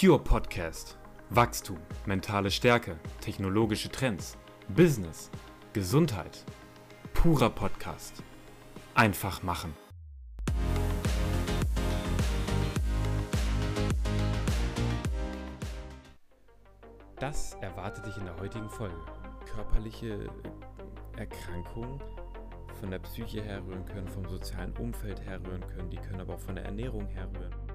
Pure Podcast. Wachstum, mentale Stärke, technologische Trends, Business, Gesundheit. Purer Podcast. Einfach machen. Das erwartet dich in der heutigen Folge. Körperliche Erkrankungen von der Psyche herrühren können, vom sozialen Umfeld herrühren können, die können aber auch von der Ernährung herrühren.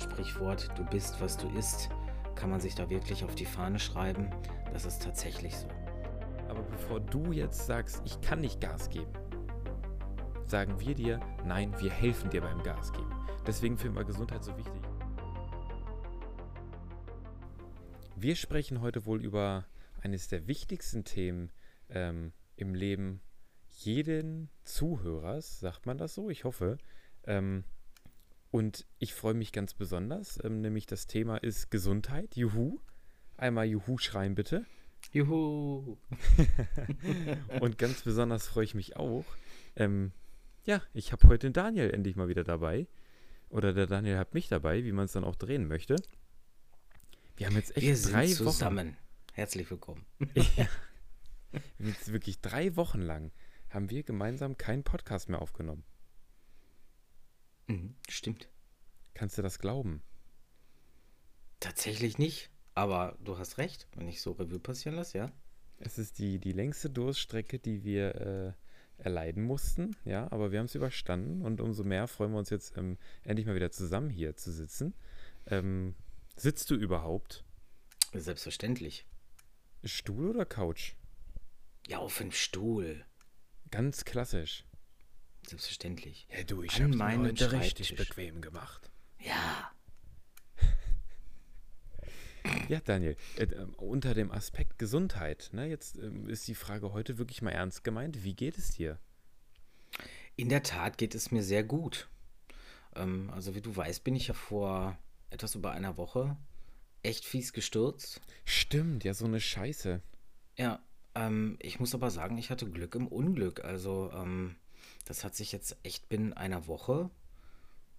Sprichwort, du bist, was du isst, kann man sich da wirklich auf die Fahne schreiben. Das ist tatsächlich so. Aber bevor du jetzt sagst, ich kann nicht Gas geben, sagen wir dir, nein, wir helfen dir beim Gas geben. Deswegen finden wir Gesundheit so wichtig. Wir sprechen heute wohl über eines der wichtigsten Themen ähm, im Leben jeden Zuhörers, sagt man das so? Ich hoffe. Ähm, und ich freue mich ganz besonders, ähm, nämlich das Thema ist Gesundheit. Juhu. Einmal Juhu schreien bitte. Juhu. und ganz besonders freue ich mich auch. Ähm, ja, ich habe heute den Daniel endlich mal wieder dabei. Oder der Daniel hat mich dabei, wie man es dann auch drehen möchte. Wir haben jetzt echt Wir sind drei zusammen. Wochen. Herzlich willkommen. Ja. Jetzt wirklich drei Wochen lang haben wir gemeinsam keinen Podcast mehr aufgenommen. Mhm, stimmt. Kannst du das glauben? Tatsächlich nicht. Aber du hast recht, wenn ich so Revue passieren lasse, ja. Es ist die, die längste Durststrecke, die wir äh, erleiden mussten, ja, aber wir haben es überstanden und umso mehr freuen wir uns jetzt ähm, endlich mal wieder zusammen hier zu sitzen. Ähm, sitzt du überhaupt? Selbstverständlich. Stuhl oder Couch? Ja, auf dem Stuhl. Ganz klassisch. Selbstverständlich. Ja, du, ich habe mir heute richtig bequem gemacht. Ja. Ja, Daniel, äh, äh, unter dem Aspekt Gesundheit, ne, jetzt ähm, ist die Frage heute wirklich mal ernst gemeint. Wie geht es dir? In der Tat geht es mir sehr gut. Ähm, also wie du weißt, bin ich ja vor etwas über einer Woche echt fies gestürzt. Stimmt, ja, so eine Scheiße. Ja, ähm, ich muss aber sagen, ich hatte Glück im Unglück. Also ähm, das hat sich jetzt echt binnen einer Woche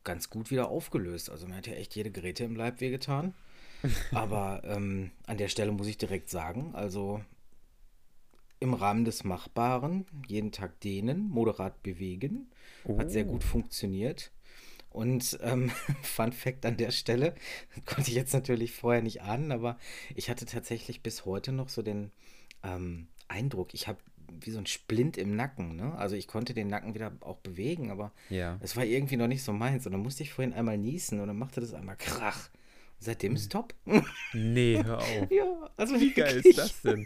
ganz gut wieder aufgelöst. Also mir hat ja echt jede Geräte im Leib wehgetan. Aber ähm, an der Stelle muss ich direkt sagen, also im Rahmen des Machbaren, jeden Tag dehnen, moderat bewegen, hat sehr Oh. gut funktioniert. Und ähm, Fun Fact an der Stelle, konnte ich jetzt natürlich vorher nicht ahnen, aber ich hatte tatsächlich bis heute noch so den ähm, Eindruck, ich habe wie so ein Splint im Nacken. Ne? Also ich konnte den Nacken wieder auch bewegen, aber Ja. es war irgendwie noch nicht so meins. Und dann musste ich vorhin einmal niesen und dann machte das einmal Krach. Und seitdem ist top. Nee, hör auf. ja, also Wie geil ist das denn?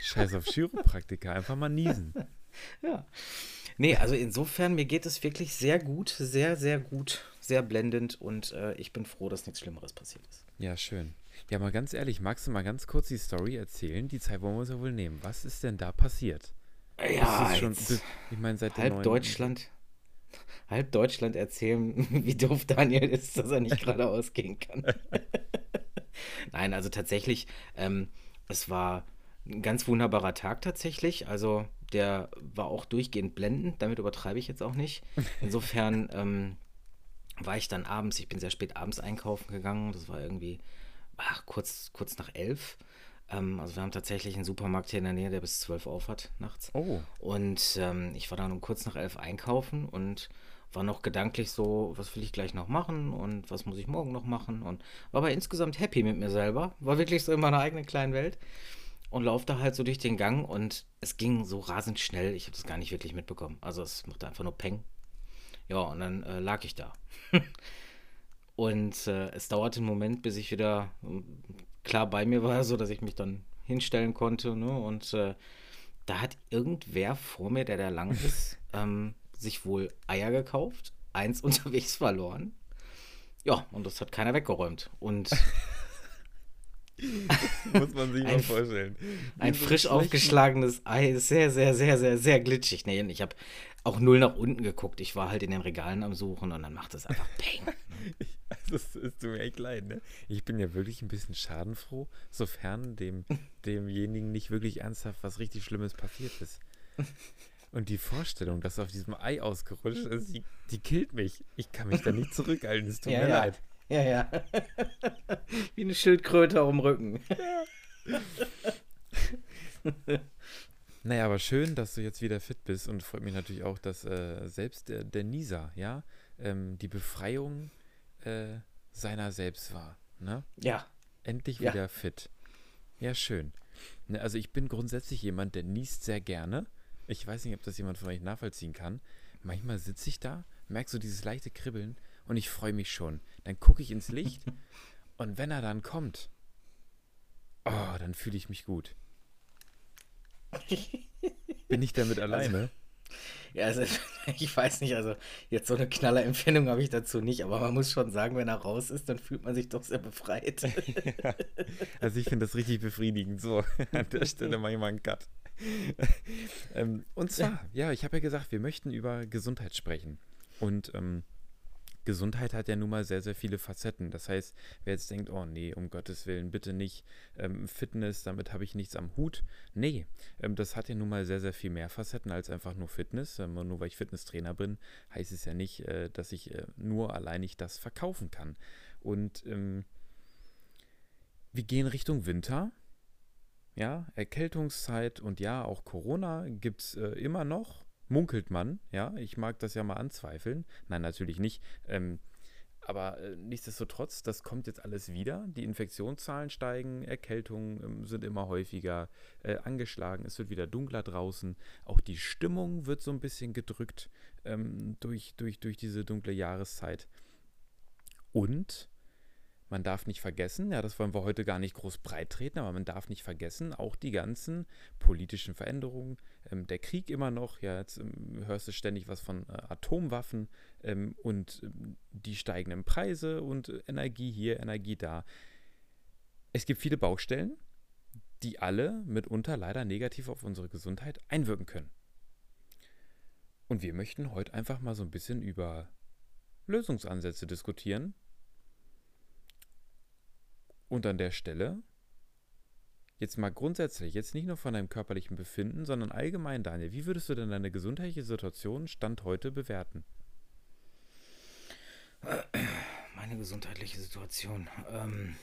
Scheiß auf Chiropraktiker, einfach mal niesen. Ja. Nee, also insofern, mir geht es wirklich sehr gut, sehr, sehr gut, sehr blendend und äh, ich bin froh, dass nichts Schlimmeres passiert ist. Ja, schön. Ja, mal ganz ehrlich, magst du mal ganz kurz die Story erzählen? Die Zeit wollen wir uns ja wohl nehmen. Was ist denn da passiert? Ja, schon, bis- ich meine, seit halb neuen- Deutschland, halb Deutschland erzählen, wie doof Daniel ist, dass er nicht geradeaus gehen kann. Nein, also tatsächlich, ähm, es war ein ganz wunderbarer Tag tatsächlich. Also der war auch durchgehend blendend, damit übertreibe ich jetzt auch nicht. Insofern ähm, war ich dann abends, ich bin sehr spät abends einkaufen gegangen, das war irgendwie ach, kurz, kurz nach elf. Ähm, also wir haben tatsächlich einen Supermarkt hier in der Nähe, der bis zwölf auf hat nachts. Oh, Und ähm, ich war dann um kurz nach elf einkaufen und war noch gedanklich so, was will ich gleich noch machen und was muss ich morgen noch machen und war aber insgesamt happy mit mir selber. War wirklich so in meiner eigenen kleinen Welt und laufte halt so durch den Gang und es ging so rasend schnell, ich habe das gar nicht wirklich mitbekommen. Also es machte einfach nur Peng. Ja, und dann äh, lag ich da. und äh, es dauerte einen Moment, bis ich wieder klar bei mir war, so dass ich mich dann hinstellen konnte. Ne? Und äh, da hat irgendwer vor mir, der da lang ist, ähm, sich wohl Eier gekauft, eins unterwegs verloren. Ja, und das hat keiner weggeräumt. Und muss man sich mal Ein- vorstellen. ein frisch aufgeschlagenes Ei ist sehr, sehr, sehr, sehr, sehr glitschig. Nee, ich habe auch null nach unten geguckt. Ich war halt in den Regalen am Suchen und dann macht es einfach Peng. Also es, es tut mir echt leid, ne? Ich bin ja wirklich ein bisschen schadenfroh, sofern dem, demjenigen nicht wirklich ernsthaft was richtig Schlimmes passiert ist. Und die Vorstellung, dass auf diesem Ei ausgerutscht ist, die, die killt mich. Ich kann mich da nicht zurückhalten, es tut Ja, mir ja. leid. Ja, ja. Wie eine Schildkröte am Rücken. Naja, aber schön, dass du jetzt wieder fit bist und freut mich natürlich auch, dass äh, selbst der, der Nisa, ja, ähm, die Befreiung äh, seiner selbst war. Ne? Ja. Endlich Ja. wieder fit. Ja, schön. Ne, also ich bin grundsätzlich jemand, der niest sehr gerne. Ich weiß nicht, ob das jemand von euch nachvollziehen kann. Manchmal sitze ich da, merke so dieses leichte Kribbeln und ich freue mich schon. Dann gucke ich ins Licht und wenn er dann kommt, oh, dann fühle ich mich gut. Bin ich damit alleine? Ja, also, ich weiß nicht, also jetzt so eine Knallerempfindung habe ich dazu nicht, aber man muss schon sagen, wenn er raus ist, dann fühlt man sich doch sehr befreit. Also ich finde das richtig befriedigend. So, an der Stelle mache ich mal einen Cut. ähm, und zwar, ja, ich habe ja gesagt, wir möchten über Gesundheit sprechen. Und ähm, Gesundheit hat ja nun mal sehr, sehr viele Facetten. Das heißt, wer jetzt denkt, oh nee, um Gottes Willen, bitte nicht ähm, Fitness, damit habe ich nichts am Hut. Nee, ähm, das hat ja nun mal sehr, sehr viel mehr Facetten als einfach nur Fitness. Ähm, nur weil ich Fitnesstrainer bin, heißt es ja nicht, äh, dass ich äh, nur alleinig das verkaufen kann. Und ähm, wir gehen Richtung Winter. Ja, Erkältungszeit und ja, auch Corona gibt es äh, immer noch. Munkelt man, ja. Ich mag das ja mal anzweifeln. Nein, natürlich nicht. Ähm, aber äh, nichtsdestotrotz, das kommt jetzt alles wieder. Die Infektionszahlen steigen, Erkältungen ähm, sind immer häufiger äh, angeschlagen, es wird wieder dunkler draußen. Auch die Stimmung wird so ein bisschen gedrückt ähm, durch, durch, durch diese dunkle Jahreszeit. Und man darf nicht vergessen, ja, das wollen wir heute gar nicht groß breit treten, aber man darf nicht vergessen, auch die ganzen politischen Veränderungen, ähm, der Krieg immer noch, ja, jetzt ähm, hörst du ständig was von äh, Atomwaffen ähm, und ähm, die steigenden Preise und äh, Energie hier, Energie da. Es gibt viele Baustellen, die alle mitunter leider negativ auf unsere Gesundheit einwirken können. Und wir möchten heute einfach mal so ein bisschen über Lösungsansätze diskutieren, und an der Stelle, jetzt mal grundsätzlich, jetzt nicht nur von deinem körperlichen Befinden, sondern allgemein, Daniel, wie würdest du denn deine gesundheitliche Situation Stand heute bewerten? Meine gesundheitliche Situation. Ähm,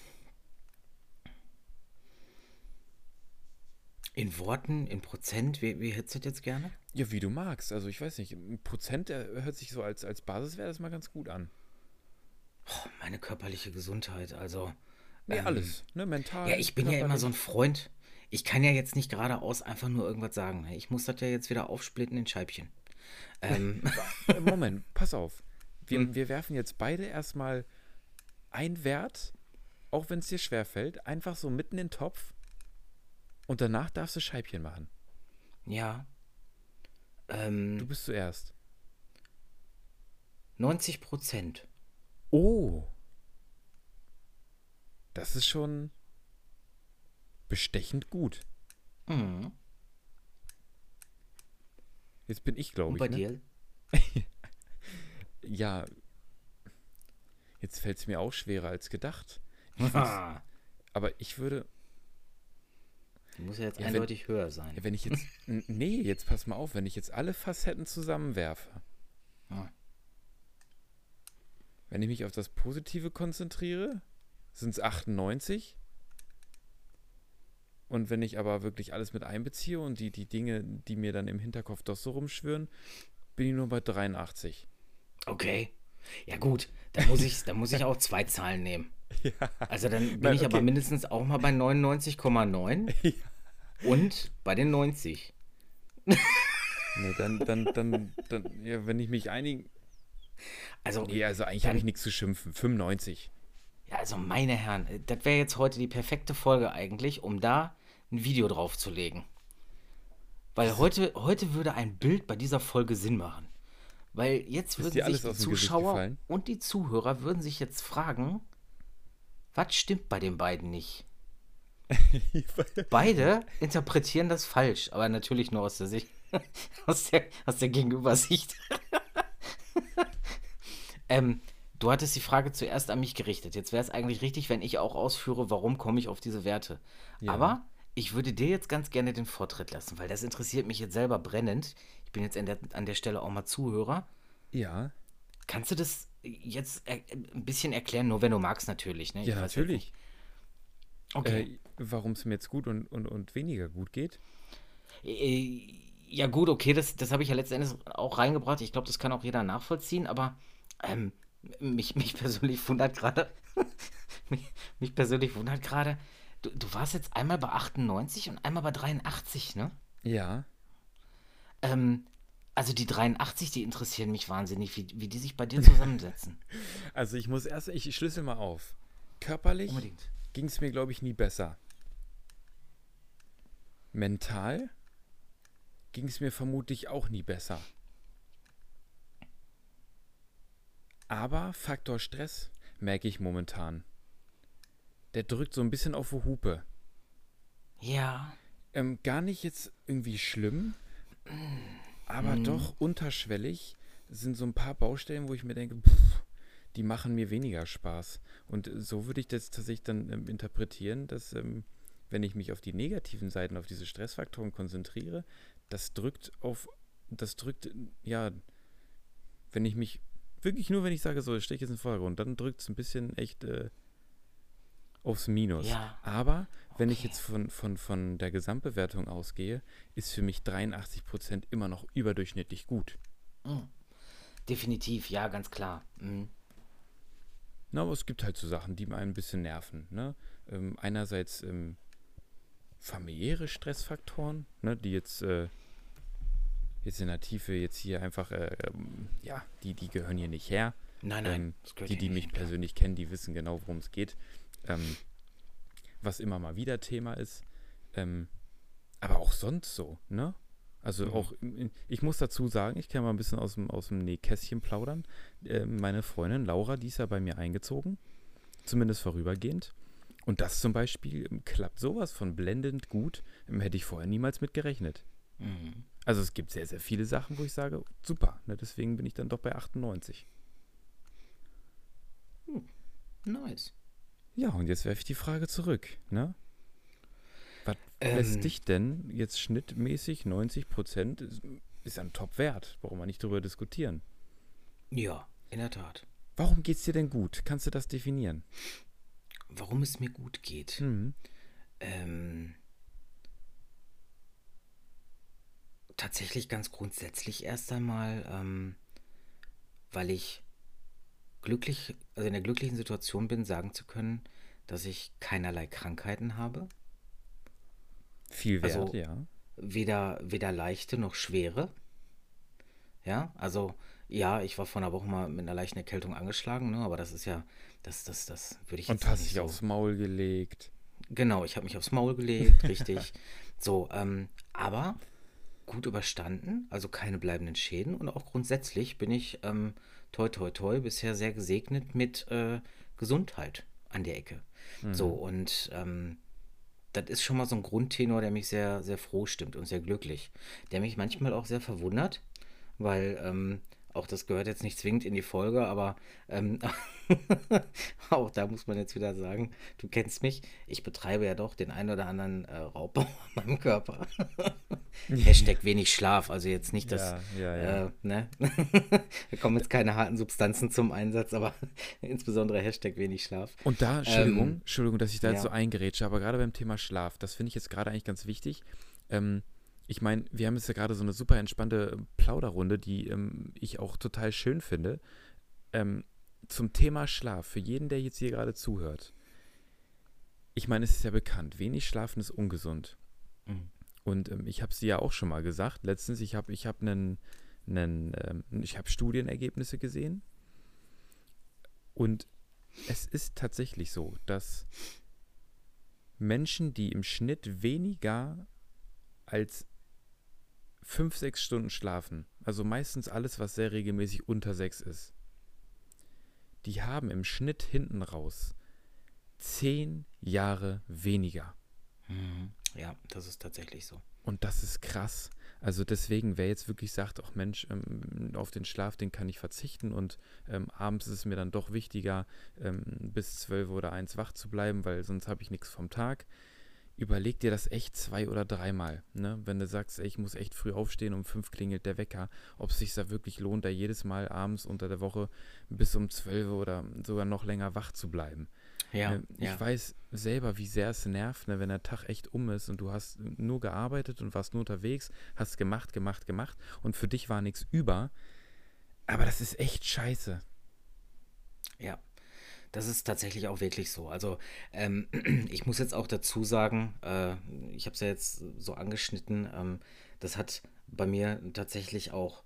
in Worten, in Prozent, wie, wie hättest du das jetzt gerne? Ja, wie du magst. Also ich weiß nicht, Prozent hört sich so als, als Basis wäre das mal ganz gut an. Oh, meine körperliche Gesundheit, also. Ja, ähm, alles, ne, mental. Ja, ich bin ja immer so ein Freund. Ich kann ja jetzt nicht geradeaus einfach nur irgendwas sagen. Ich muss das ja jetzt wieder aufsplitten in Scheibchen. Ähm, Äh, Moment, pass auf. Wir, Hm. wir werfen jetzt beide erstmal einen Wert, auch wenn es dir schwerfällt, einfach so mitten in den Topf und danach darfst du Scheibchen machen. ja. Du Ähm, bist zuerst. 90 Prozent. Oh. Das ist schon bestechend gut. Mhm. Jetzt bin ich, glaube Und ich. bei ne? dir? Ja. Jetzt fällt es mir auch schwerer als gedacht. Ich Ah, aber ich würde, muss ja jetzt Ja, wenn- eindeutig höher sein. wenn ich jetzt, nee, jetzt pass mal auf, wenn ich jetzt alle Facetten zusammenwerfe, Ja. wenn ich mich auf das Positive konzentriere, sind es 98. Und wenn ich aber wirklich alles mit einbeziehe und die, die Dinge, die mir dann im Hinterkopf doch so rumschwirren, bin ich nur bei 83. Okay. Ja gut, da muss ich, da muss ich auch zwei Zahlen nehmen. Also dann bin Nein, ich aber okay. mindestens auch mal bei 99,9 und bei den 90. Nee, dann, dann, dann, dann, ja, wenn ich mich einigen. Also, Nee, also eigentlich Dann- habe ich nichts zu schimpfen. 95. ja, also meine Herren, äh, das wäre jetzt heute die perfekte Folge eigentlich, um da ein Video drauf zu legen. Weil heute, heute würde ein Bild bei dieser Folge Sinn machen. Weil jetzt würden sich die Zuschauer und die Zuhörer würden sich jetzt fragen, was stimmt bei den beiden nicht? Beide interpretieren das falsch, aber natürlich nur aus der Sicht, aus der, aus der Gegenübersicht. ähm, du hattest die Frage zuerst an mich gerichtet. Jetzt wäre es eigentlich richtig, wenn ich auch ausführe, warum komme ich auf diese Werte. Ja. Aber ich würde dir jetzt ganz gerne den Vortritt lassen, weil das interessiert mich jetzt selber brennend. Ich bin jetzt an der, an der Stelle auch mal Zuhörer. Ja. Kannst du das jetzt äh, ein bisschen erklären, nur wenn du magst natürlich. Ne? Ja, natürlich. Okay. Äh, Warum es mir jetzt gut und, und, und weniger gut geht? Äh, ja gut, okay, das, das habe ich ja letztendlich auch reingebracht. Ich glaube, das kann auch jeder nachvollziehen, aber ähm, mich, mich persönlich wundert gerade, mich, mich persönlich wundert gerade, du, du warst jetzt einmal bei 98 und einmal bei 83, ne? Ja. Ähm, also die 83, die interessieren mich wahnsinnig, wie, wie die sich bei dir zusammensetzen. Also ich muss erst, ich schlüssel mal auf. Körperlich ging es mir, glaube ich, nie besser. Mental ging es mir vermutlich auch nie besser. Aber Faktor Stress merke ich momentan. Der drückt so ein bisschen auf die Hupe. Ja, Ähm, gar nicht jetzt irgendwie schlimm, aber doch unterschwellig sind so ein paar Baustellen, wo ich mir denke, pff, die machen mir weniger Spaß. Und so würde ich das tatsächlich dann ähm, interpretieren, dass ähm, wenn ich mich auf die negativen Seiten, auf diese Stressfaktoren konzentriere, das drückt auf, das drückt, ja, wenn ich mich, wirklich nur wenn ich sage, so, ich steche jetzt in den Vordergrund, dann drückt es ein bisschen echt äh, aufs Minus. Ja. Aber wenn ich Okay. jetzt von, von, von der Gesamtbewertung ausgehe, ist für mich 83% immer noch überdurchschnittlich gut. definitiv, ja, ganz klar. Mhm. Na, aber es gibt halt so Sachen, die einen ein bisschen nerven. Ne? Ähm, einerseits ähm, familiäre Stressfaktoren, ne, die jetzt, äh, jetzt in der Tiefe jetzt hier einfach, äh, ähm, ja, die, die gehören hier nicht her. Nein, nein, Ähm, die, die mich hin, persönlich kennen, die wissen genau, worum es geht. Ähm, was immer mal wieder Thema ist. Ähm, aber auch sonst so, ne? Also Mhm. auch, ich muss dazu sagen, ich kann mal ein bisschen aus dem, aus dem Nähkästchen plaudern. Ähm, meine Freundin Laura, die ist ja bei mir eingezogen, zumindest vorübergehend. Und das zum Beispiel ähm, klappt sowas von blendend gut, ähm, hätte ich vorher niemals mit gerechnet. Mhm. Also es gibt sehr, sehr viele Sachen, wo ich sage, super, ne, deswegen bin ich dann doch bei 98. Nice. Ja, und jetzt werfe ich die Frage zurück, ne? Was Ähm. lässt dich denn jetzt schnittmäßig 90 Prozent ist, ist ein Top-Wert, brauchen wir nicht drüber diskutieren. Ja, in der Tat. Warum geht's dir denn gut? Kannst du das definieren? Warum es mir gut geht. Mhm. Ähm, tatsächlich ganz grundsätzlich erst einmal, ähm, weil ich glücklich, also in der glücklichen Situation bin, sagen zu können, dass ich keinerlei Krankheiten habe. Viel Wert, Also- ja. Weder, weder leichte noch schwere. Ja, also ja, ich war vor einer Woche mal mit einer leichten Erkältung angeschlagen, ne, aber das ist ja, das, das, das würde ich jetzt Und hast dich so. aufs Maul gelegt. Genau, ich habe mich aufs Maul gelegt, richtig. So, ähm, aber gut überstanden, also keine bleibenden Schäden und auch grundsätzlich bin ich ähm, toi toi toi bisher sehr gesegnet mit äh, Gesundheit an der Ecke. So, und ähm, das ist schon mal so ein Grundtenor, der mich sehr, sehr froh stimmt und sehr glücklich. Der mich manchmal auch sehr verwundert, weil ähm, auch das gehört jetzt nicht zwingend in die Folge, aber ähm, auch da muss man jetzt wieder sagen, du kennst mich, ich betreibe ja doch den ein oder anderen äh, Raubbau an meinem Körper. Hashtag wenig Schlaf, also jetzt nicht das, Ja, ja, ja. Äh, ne? da kommen jetzt keine harten Substanzen zum Einsatz, aber insbesondere Hashtag wenig Schlaf. Und da, Entschuldigung, Ähm, Entschuldigung, dass ich da jetzt so eingerätsche, aber gerade beim Thema Schlaf, das finde ich jetzt gerade eigentlich ganz wichtig. Ähm, ich meine, wir haben jetzt ja gerade so eine super entspannte ähm, Plauderrunde, die ähm, ich auch total schön finde. Ähm, zum Thema Schlaf, für jeden, der jetzt hier gerade zuhört. Ich meine, es ist ja bekannt, wenig schlafen ist ungesund. Mhm. Und ähm, ich habe es dir ja auch schon mal gesagt. Letztens, ich habe ich hab einen, einen, ähm, ich habe Studienergebnisse gesehen. Und es ist tatsächlich so, dass Menschen, die im Schnitt weniger als fünf, sechs Stunden schlafen, also meistens alles, was sehr regelmäßig unter sechs ist, die haben im Schnitt hinten raus zehn Jahre weniger. Mhm. Ja, das ist tatsächlich so. Und das ist krass. Also deswegen, wer jetzt wirklich sagt, ach Mensch, ähm, auf den Schlaf, den kann ich verzichten und ähm, abends ist es mir dann doch wichtiger, ähm, bis zwölf oder eins wach zu bleiben, weil sonst habe ich nichts vom Tag. Überleg dir das echt zwei oder dreimal. Ne? Wenn du sagst, ey, ich muss echt früh aufstehen, um fünf klingelt der Wecker, ob es sich da wirklich lohnt, da jedes Mal abends unter der Woche bis um zwölf oder sogar noch länger wach zu bleiben. Ja, Ne, Ich ja. weiß selber, wie sehr es nervt, ne, wenn der Tag echt um ist und du hast nur gearbeitet und warst nur unterwegs, hast gemacht, gemacht, gemacht und für dich war nichts über. Aber das ist echt scheiße. Ja, das ist tatsächlich auch wirklich so. Also ähm, ich muss jetzt auch dazu sagen, äh, ich habe es ja jetzt so angeschnitten, ähm, das hat bei mir tatsächlich auch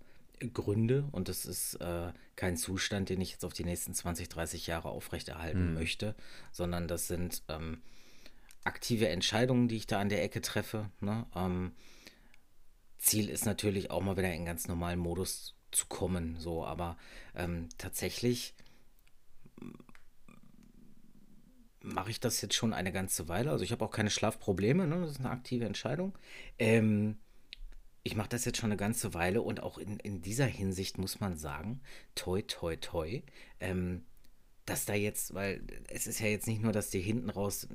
Gründe und das ist äh, kein Zustand, den ich jetzt auf die nächsten 20, 30 Jahre aufrechterhalten möchte, sondern das sind ähm, aktive Entscheidungen, die ich da an der Ecke treffe. Ne? Ähm, Ziel ist natürlich auch mal wieder in ganz normalen Modus zu kommen, so, aber ähm, tatsächlich mache ich das jetzt schon eine ganze Weile. Also ich habe auch keine Schlafprobleme, ne? Das ist eine aktive Entscheidung. Ähm, ich mache das jetzt schon eine ganze Weile und auch in, in dieser Hinsicht muss man sagen, toi, toi, toi, ähm, dass da jetzt, weil es ist ja jetzt nicht nur, dass dir hinten raus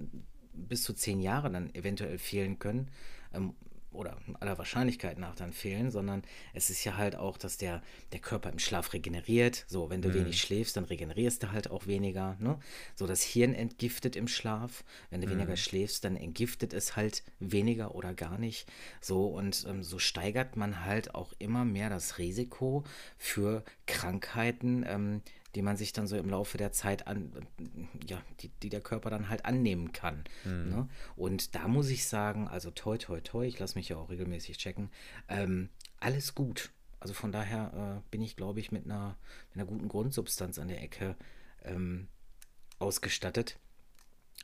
bis zu zehn Jahre dann eventuell fehlen können, ähm, oder aller Wahrscheinlichkeit nach dann fehlen, sondern es ist ja halt auch, dass der, der Körper im Schlaf regeneriert. So, wenn du wenig schläfst, dann regenerierst du halt auch weniger. Ne? So, das Hirn entgiftet im Schlaf. Wenn du weniger schläfst, dann entgiftet es halt weniger oder gar nicht. So, und ähm, so steigert man halt auch immer mehr das Risiko für Krankheiten, ähm, die man sich dann so im Laufe der Zeit an, ja, die, die der Körper dann halt annehmen kann. Ne? Und da muss ich sagen, also toi, toi, toi, ich lasse mich ja auch regelmäßig checken, ähm, alles gut. Also von daher äh, bin ich, glaube ich, mit einer, mit einer guten Grundsubstanz an der Ecke ähm, ausgestattet.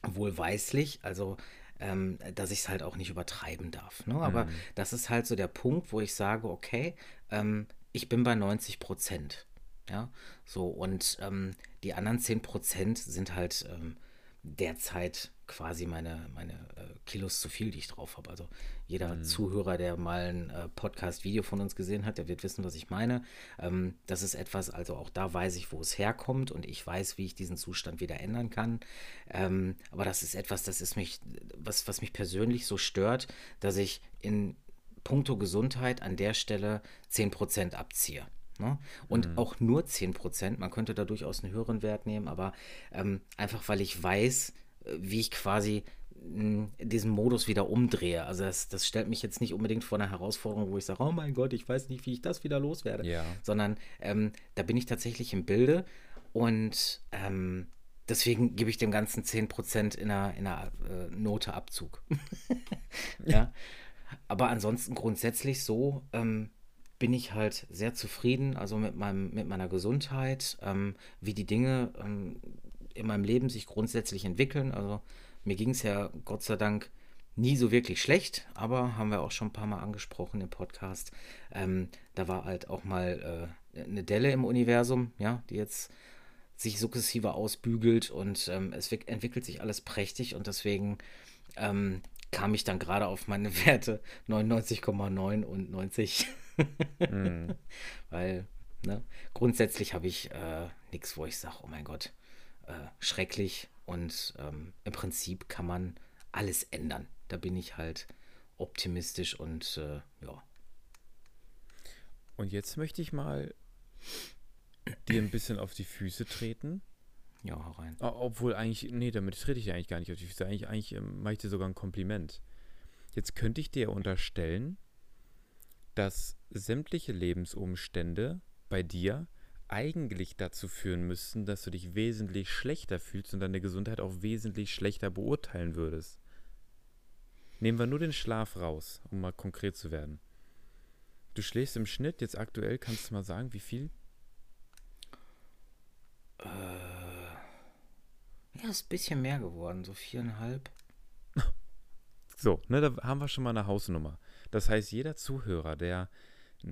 Wohlweislich, also ähm, dass ich es halt auch nicht übertreiben darf. Ne? Aber das ist halt so der Punkt, wo ich sage, okay, ähm, ich bin bei 90 Prozent. Ja, so und ähm, die anderen 10 Prozent sind halt ähm, derzeit quasi meine, meine äh, Kilos zu viel, die ich drauf habe. Also jeder Zuhörer, der mal ein äh, Podcast-Video von uns gesehen hat, der wird wissen, was ich meine. Ähm, das ist etwas, also auch da weiß ich, wo es herkommt und ich weiß, wie ich diesen Zustand wieder ändern kann. Ähm, aber das ist etwas, das ist mich, was, was mich persönlich so stört, dass ich in puncto Gesundheit an der Stelle 10% abziehe. Ne? Und auch nur 10%, man könnte da durchaus einen höheren Wert nehmen, aber ähm, einfach weil ich weiß, äh, wie ich quasi mh, diesen Modus wieder umdrehe. Also das, das stellt mich jetzt nicht unbedingt vor eine Herausforderung, wo ich sage, oh mein Gott, ich weiß nicht, wie ich das wieder loswerde. Ja. Sondern ähm, da bin ich tatsächlich im Bilde und ähm, deswegen gebe ich dem Ganzen 10% in einer, in einer äh, Note Abzug. ja. Aber ansonsten grundsätzlich so ähm, bin ich halt sehr zufrieden, also mit meinem, mit meiner Gesundheit, ähm, wie die Dinge ähm, in meinem Leben sich grundsätzlich entwickeln. Also mir ging es ja Gott sei Dank nie so wirklich schlecht, aber haben wir auch schon ein paar Mal angesprochen im Podcast. Ähm, da war halt auch mal äh, eine Delle im Universum, ja, die jetzt sich sukzessive ausbügelt und ähm, es wick- entwickelt sich alles prächtig und deswegen ähm, kam ich dann gerade auf meine Werte 99,9 und 90. Weil, ne, grundsätzlich habe ich äh, nichts, wo ich sage, oh mein Gott, äh, schrecklich und ähm, im Prinzip kann man alles ändern. Da bin ich halt optimistisch und äh, ja. Und jetzt möchte ich mal dir ein bisschen auf die Füße treten. Ja, hau rein. Obwohl eigentlich, nee, damit trete ich dir eigentlich gar nicht auf die Füße. Eigentlich, eigentlich ähm, mache ich dir sogar ein Kompliment. Jetzt könnte ich dir unterstellen, dass sämtliche Lebensumstände bei dir eigentlich dazu führen müssten, dass du dich wesentlich schlechter fühlst und deine Gesundheit auch wesentlich schlechter beurteilen würdest. Nehmen wir nur den Schlaf raus, um mal konkret zu werden. Du schläfst im Schnitt, jetzt aktuell, kannst du mal sagen, wie viel? Ja, ist ein bisschen mehr geworden, so viereinhalb. So, ne, da haben wir schon mal eine Hausnummer. Das heißt, jeder Zuhörer, der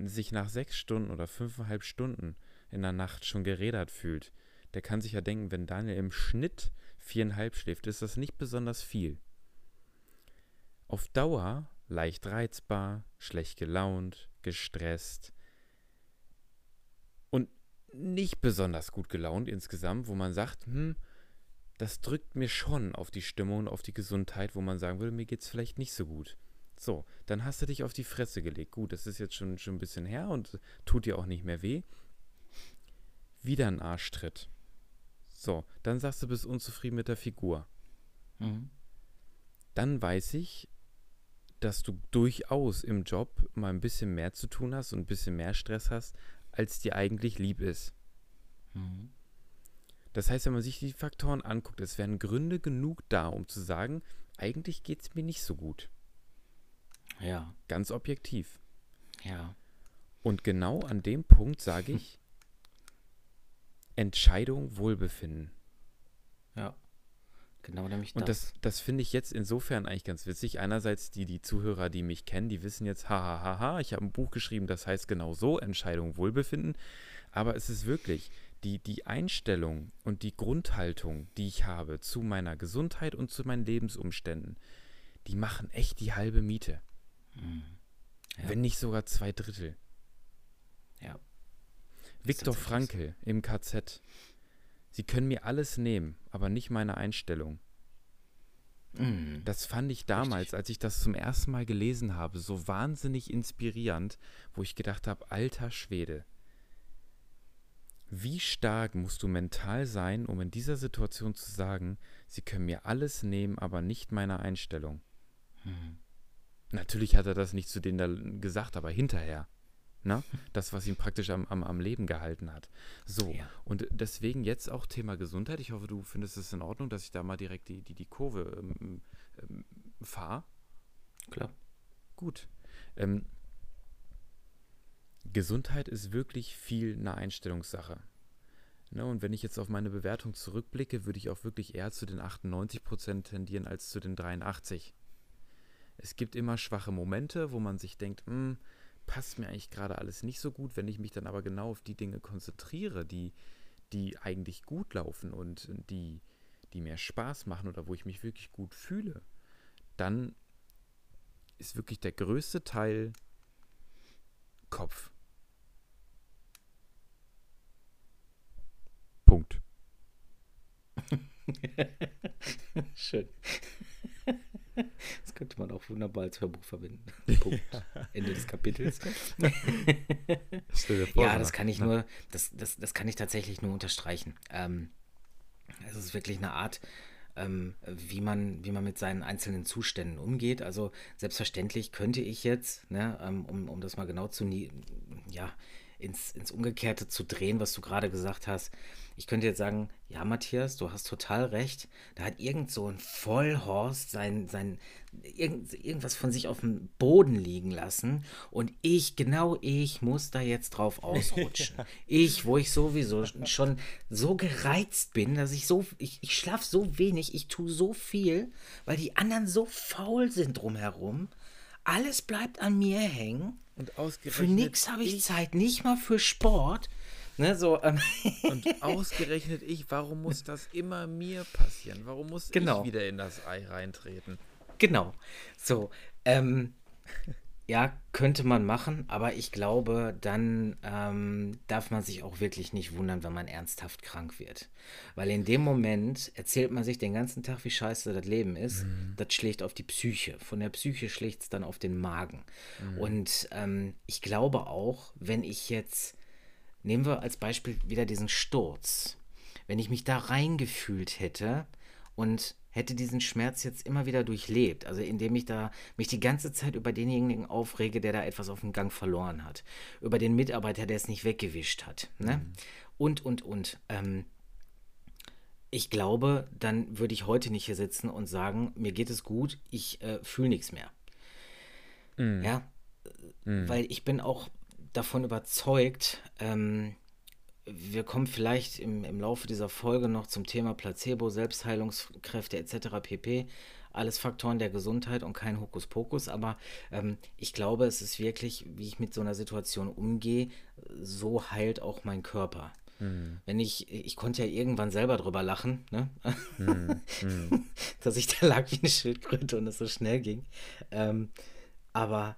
sich nach sechs Stunden oder fünfeinhalb Stunden in der Nacht schon gerädert fühlt, der kann sich ja denken, wenn Daniel im Schnitt viereinhalb schläft, ist das nicht besonders viel. Auf Dauer leicht reizbar, schlecht gelaunt, gestresst und nicht besonders gut gelaunt insgesamt, wo man sagt, hm, das drückt mir schon auf die Stimmung und auf die Gesundheit, wo man sagen würde, mir geht es vielleicht nicht so gut. So, dann hast du dich auf die Fresse gelegt. Gut, das ist jetzt schon, schon ein bisschen her und tut dir auch nicht mehr weh. Wieder ein Arschtritt. So, dann sagst du, bist unzufrieden mit der Figur. Mhm. Dann weiß ich, dass du durchaus im Job mal ein bisschen mehr zu tun hast und ein bisschen mehr Stress hast, als dir eigentlich lieb ist. Mhm. Das heißt, wenn man sich die Faktoren anguckt, es wären Gründe genug da, um zu sagen, eigentlich geht es mir nicht so gut. Ja. Ganz objektiv. Ja. Und genau an dem Punkt sage ich, Entscheidung Wohlbefinden. Ja. Genau nämlich das. Und das, das finde ich jetzt insofern eigentlich ganz witzig. Einerseits die, die Zuhörer, die mich kennen, die wissen jetzt, hahaha, ha, ha, ich habe ein Buch geschrieben, das heißt genau so, Entscheidung Wohlbefinden. Aber es ist wirklich, die, die Einstellung und die Grundhaltung, die ich habe zu meiner Gesundheit und zu meinen Lebensumständen, die machen echt die halbe Miete. Mhm. Ja. Wenn nicht sogar zwei Drittel. Ja. Viktor Frankl im KZ. Sie können mir alles nehmen, aber nicht meine Einstellung. Mhm. Das fand ich damals, Richtig. als ich das zum ersten Mal gelesen habe, so wahnsinnig inspirierend, wo ich gedacht habe, alter Schwede, wie stark musst du mental sein, um in dieser Situation zu sagen, sie können mir alles nehmen, aber nicht meine Einstellung? Mhm. Natürlich hat er das nicht zu denen da gesagt, aber hinterher. Ne? Das, was ihn praktisch am, am, am Leben gehalten hat. So, ja. und deswegen jetzt auch Thema Gesundheit. Ich hoffe, du findest es in Ordnung, dass ich da mal direkt die, die, die Kurve ähm, ähm, fahre. Klar. Gut. Ähm, Gesundheit ist wirklich viel eine Einstellungssache. Ne, und wenn ich jetzt auf meine Bewertung zurückblicke, würde ich auch wirklich eher zu den 98% tendieren als zu den 83%. Es gibt immer schwache Momente, wo man sich denkt, hm, passt mir eigentlich gerade alles nicht so gut. Wenn ich mich dann aber genau auf die Dinge konzentriere, die, die eigentlich gut laufen und die, die mir Spaß machen oder wo ich mich wirklich gut fühle, dann ist wirklich der größte Teil Kopf. Punkt. Schön. Das könnte man auch wunderbar als Hörbuch verwenden. Punkt. Ende des Kapitels. vor, ja, das kann ich nur, das, das, das kann ich tatsächlich nur unterstreichen. Ähm, es ist wirklich eine Art, ähm, wie, man, wie man mit seinen einzelnen Zuständen umgeht. Also selbstverständlich könnte ich jetzt, ne, ähm, um, um das mal genau zu ja, ins, ins Umgekehrte zu drehen, was du gerade gesagt hast, ich könnte jetzt sagen, ja, Matthias, du hast total recht. Da hat irgend so ein Vollhorst sein, sein, irgend, irgendwas von sich auf dem Boden liegen lassen. Und ich, genau ich, muss da jetzt drauf ausrutschen. ich, wo ich sowieso schon so gereizt bin, dass ich so, ich, ich schlafe so wenig, ich tue so viel, weil die anderen so faul sind drumherum. Alles bleibt an mir hängen. Und ausgerechnet. Für nichts habe ich, ich Zeit, nicht mal für Sport. Ne, so, ähm. Und ausgerechnet ich, warum muss das immer mir passieren? Warum muss genau. ich wieder in das Ei reintreten? Genau. So, ähm, ja, könnte man machen, aber ich glaube, dann ähm, darf man sich auch wirklich nicht wundern, wenn man ernsthaft krank wird. Weil in dem Moment erzählt man sich den ganzen Tag, wie scheiße das Leben ist. Mhm. Das schlägt auf die Psyche. Von der Psyche schlägt es dann auf den Magen. Mhm. Und ähm, ich glaube auch, wenn ich jetzt Nehmen wir als Beispiel wieder diesen Sturz. Wenn ich mich da reingefühlt hätte und hätte diesen Schmerz jetzt immer wieder durchlebt, also indem ich da mich die ganze Zeit über denjenigen aufrege, der da etwas auf dem Gang verloren hat, über den Mitarbeiter, der es nicht weggewischt hat, ne? Mhm. Und, und, und. Ähm, ich glaube, dann würde ich heute nicht hier sitzen und sagen, mir geht es gut, ich äh, fühle nichts mehr. Mhm. Ja, mhm. weil ich bin auch davon überzeugt, ähm, wir kommen vielleicht im, im Laufe dieser Folge noch zum Thema Placebo, Selbstheilungskräfte etc. pp. Alles Faktoren der Gesundheit und kein Hokuspokus, aber ähm, ich glaube, es ist wirklich, wie ich mit so einer Situation umgehe, so heilt auch mein Körper. Hm. Wenn ich, ich konnte ja irgendwann selber drüber lachen, ne? Hm. dass ich da lag wie eine Schildkröte und es so schnell ging. Ähm, aber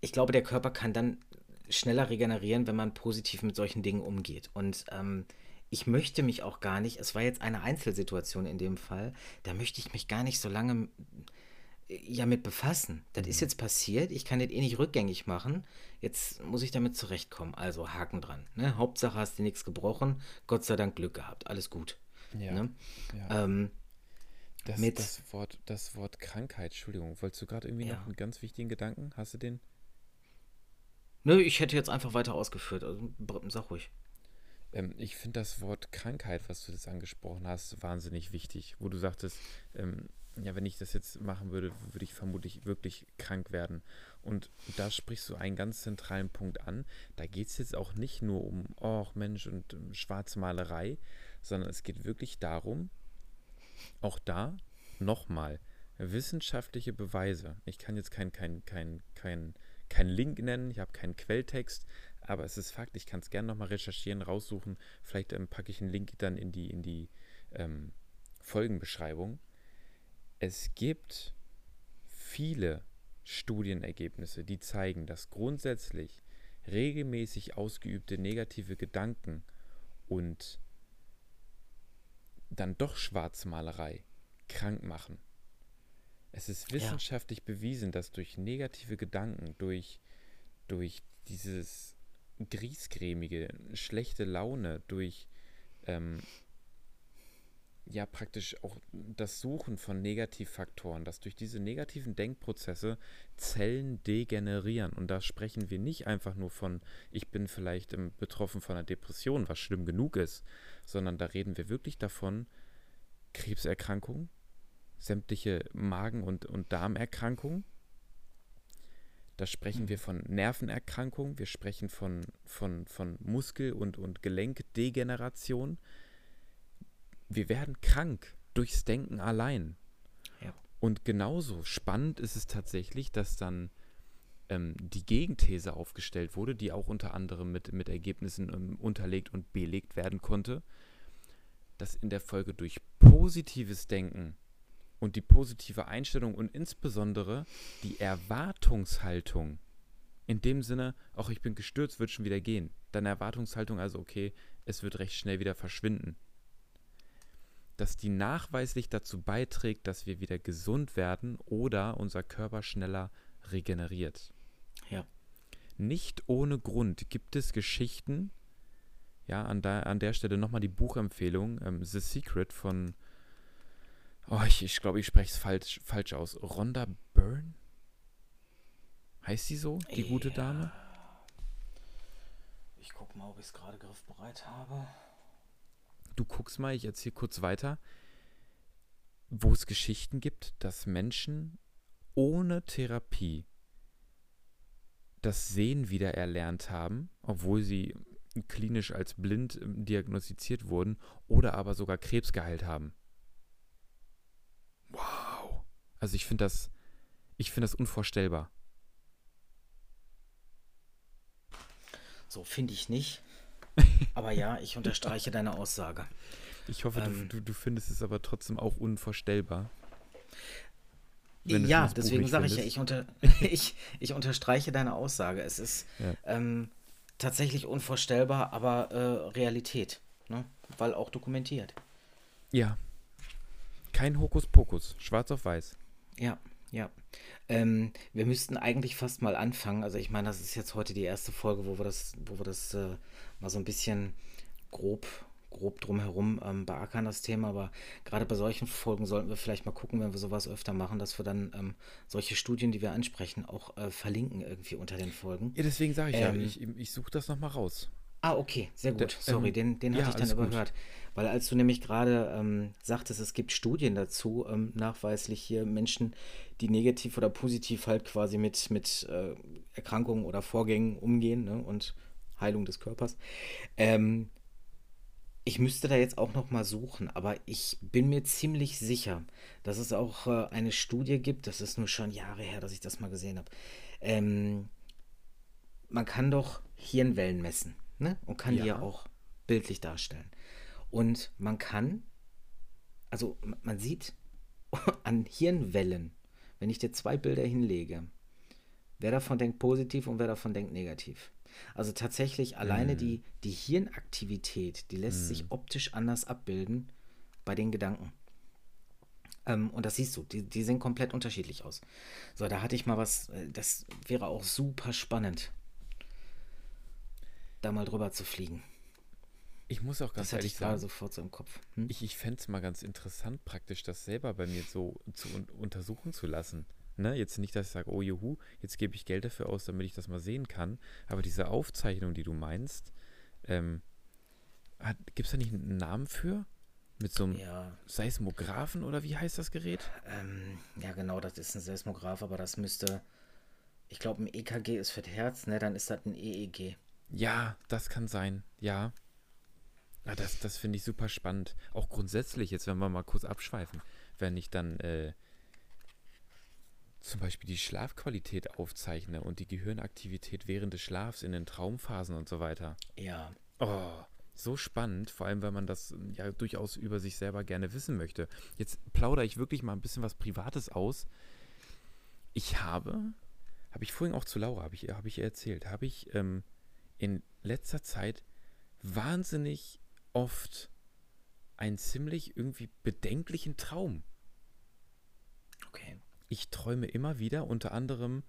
ich glaube, der Körper kann dann schneller regenerieren, wenn man positiv mit solchen Dingen umgeht. Und ähm, ich möchte mich auch gar nicht, es war jetzt eine Einzelsituation in dem Fall, da möchte ich mich gar nicht so lange äh, ja mit befassen. Das ist jetzt passiert, ich kann das eh nicht rückgängig machen. Jetzt muss ich damit zurechtkommen. Also Haken dran. Ne? Hauptsache hast du nichts gebrochen, Gott sei Dank Glück gehabt, alles gut. Ja. Ne? ja. Ähm, das, das, Wort, das Wort Krankheit, Entschuldigung, wolltest du gerade irgendwie Ja. noch einen ganz wichtigen Gedanken? Hast du den? Nö, ich hätte jetzt einfach weiter ausgeführt. Also, sag ruhig. Ähm, ich finde das Wort Krankheit, was du jetzt angesprochen hast, wahnsinnig wichtig. Wo du sagtest, ähm, ja, wenn ich das jetzt machen würde, würde ich vermutlich wirklich krank werden. Und da sprichst du einen ganz zentralen Punkt an. Da geht es jetzt auch nicht nur um, oh Mensch, und ähm, Schwarzmalerei, sondern es geht wirklich darum, auch da nochmal wissenschaftliche Beweise. Ich kann jetzt kein, kein, kein, kein, kein Link nennen, ich habe keinen Quelltext, aber es ist Fakt, ich kann es gerne nochmal recherchieren, raussuchen. Vielleicht ähm, packe ich einen Link dann in die, in die ähm, Folgenbeschreibung. Es gibt viele Studienergebnisse, die zeigen, dass grundsätzlich regelmäßig ausgeübte negative Gedanken und dann doch Schwarzmalerei krank machen. Es ist Ja. wissenschaftlich bewiesen, dass durch negative Gedanken, durch, durch dieses griesgrämige, schlechte Laune, durch ähm, ja praktisch auch das Suchen von Negativfaktoren, dass durch diese negativen Denkprozesse Zellen degenerieren. Und da sprechen wir nicht einfach nur von, ich bin vielleicht ähm, betroffen von einer Depression, was schlimm genug ist, sondern da reden wir wirklich davon, Krebserkrankungen, sämtliche Magen- und, und Darmerkrankungen. Da sprechen wir von Nervenerkrankungen, wir sprechen von, von, von Muskel- und, und Gelenkdegeneration. Wir werden krank durchs Denken allein. Ja. Und genauso spannend ist es tatsächlich, dass dann ähm, die Gegenthese aufgestellt wurde, die auch unter anderem mit, mit Ergebnissen ähm, unterlegt und belegt werden konnte, dass in der Folge durch positives Denken und die positive Einstellung und insbesondere die Erwartungshaltung, in dem Sinne, auch ich bin gestürzt, wird schon wieder gehen. Deine Erwartungshaltung also, okay, es wird recht schnell wieder verschwinden. Dass die nachweislich dazu beiträgt, dass wir wieder gesund werden oder unser Körper schneller regeneriert. Ja. Nicht ohne Grund gibt es Geschichten, ja, an, da, an der Stelle nochmal die Buchempfehlung, ähm, The Secret von, oh, ich, ich glaube, ich spreche es falsch, falsch aus, Rhonda Byrne? Heißt sie so, die gute Ja. Dame? Ich guck mal, ob ich es gerade griffbereit habe. Du guckst mal, ich erzähle kurz weiter, wo es Geschichten gibt, dass Menschen ohne Therapie das Sehen wieder erlernt haben, obwohl sie klinisch als blind ähm, diagnostiziert wurden oder aber sogar Krebs geheilt haben. Wow. Also ich finde das, ich finde das unvorstellbar. So finde ich nicht. Aber ja, ich unterstreiche deine Aussage. Ich hoffe, Ähm. du, du, findest es aber trotzdem auch unvorstellbar. Ja, deswegen sage ich ja, ich, unter, ich, ich unterstreiche deine Aussage. Es ist Ja. ähm, tatsächlich unvorstellbar, aber äh, Realität. Ne? Weil auch dokumentiert. Ja. Kein Hokuspokus, schwarz auf weiß. Ja, ja. Ähm, wir müssten eigentlich fast mal anfangen. Also ich meine, das ist jetzt heute die erste Folge, wo wir das, wo wir das äh, mal so ein bisschen grob, grob drumherum ähm, beackern, das Thema. Aber gerade bei solchen Folgen sollten wir vielleicht mal gucken, wenn wir sowas öfter machen, dass wir dann ähm, solche Studien, die wir ansprechen, auch äh, verlinken irgendwie unter den Folgen. Ja, deswegen sage ich ja, Ähm. ich, ich suche das nochmal raus. Ah, okay, sehr gut. Da- Sorry, ähm, den, den ja, hatte ich dann alles gut. überhört. Weil als du nämlich gerade ähm, sagtest, es gibt Studien dazu, ähm, nachweislich hier Menschen, die negativ oder positiv halt quasi mit, mit äh, Erkrankungen oder Vorgängen umgehen ne, und Heilung des Körpers. Ähm, ich müsste da jetzt auch noch mal suchen, aber ich bin mir ziemlich sicher, dass es auch äh, eine Studie gibt, das ist nur schon Jahre her, dass ich das mal gesehen habe. Ähm, man kann doch Hirnwellen messen ne? und kann die ja Ja. auch bildlich darstellen. Und man kann, also man sieht an Hirnwellen, wenn ich dir zwei Bilder hinlege, wer davon denkt positiv und wer davon denkt negativ. Also tatsächlich alleine die, die Hirnaktivität, die lässt sich optisch anders abbilden bei den Gedanken. Ähm, und das siehst du, die, die sehen komplett unterschiedlich aus. So, da hatte ich mal was, äh, das wäre auch super spannend, da mal drüber zu fliegen. Ich muss auch ganz Das ehrlich ich sagen, sofort so im Kopf. Hm? ich, ich fände es mal ganz interessant, praktisch das selber bei mir so zu un untersuchen zu lassen. Ne? Jetzt nicht, dass ich sage, oh juhu, jetzt gebe ich Geld dafür aus, damit ich das mal sehen kann. Aber diese Aufzeichnung, die du meinst, ähm, gibt es da nicht einen Namen für? Mit so einem Ja, Seismographen oder wie heißt das Gerät? ähm, ja, genau, das ist ein Seismograph, aber das müsste, ich glaube, ein EKG ist für das Herz, ne? Dann ist das ein EEG. Ja, das kann sein, ja. Ah, das das finde ich super spannend. Auch grundsätzlich, jetzt wenn wir mal kurz abschweifen, wenn ich dann äh, zum Beispiel die Schlafqualität aufzeichne und die Gehirnaktivität während des Schlafs in den Traumphasen und so weiter. Ja, Oh, so spannend, vor allem, wenn man das ja durchaus über sich selber gerne wissen möchte. Jetzt plaudere ich wirklich mal ein bisschen was Privates aus. Ich habe, habe ich vorhin auch zu Laura, habe ich, habe ich ihr erzählt, habe ich ähm, in letzter Zeit wahnsinnig oft einen ziemlich irgendwie bedenklichen Traum. okay. Ich träume immer wieder, unter anderem,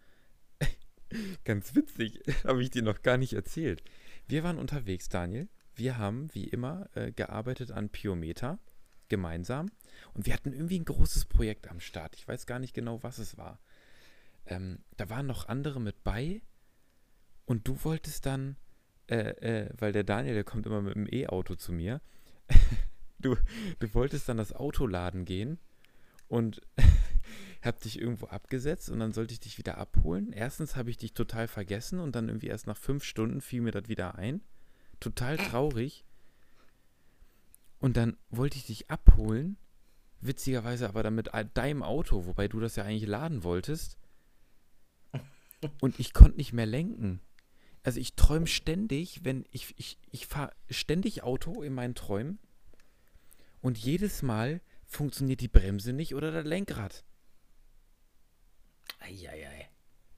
ganz witzig, habe ich dir noch gar nicht erzählt. Wir waren unterwegs, Daniel. Wir haben, wie immer, äh, gearbeitet an Piometer, gemeinsam. Und wir hatten irgendwie ein großes Projekt am Start. Ich weiß gar nicht genau, was es war. Ähm, da waren noch andere mit bei. Und du wolltest dann, äh, äh, weil der Daniel, der kommt immer mit dem E-Auto zu mir. du, du wolltest dann das Auto laden gehen und hab dich irgendwo abgesetzt und dann sollte ich dich wieder abholen. Erstens habe ich dich total vergessen und dann irgendwie erst nach fünf Stunden fiel mir das wieder ein. Total traurig. Und dann wollte ich dich abholen, witzigerweise aber dann mit deinem Auto, wobei du das ja eigentlich laden wolltest. Und ich konnte nicht mehr lenken. Also ich träume ständig, wenn ich, ich, ich fahre ständig Auto in meinen Träumen und jedes Mal funktioniert die Bremse nicht oder das Lenkrad. Eieiei.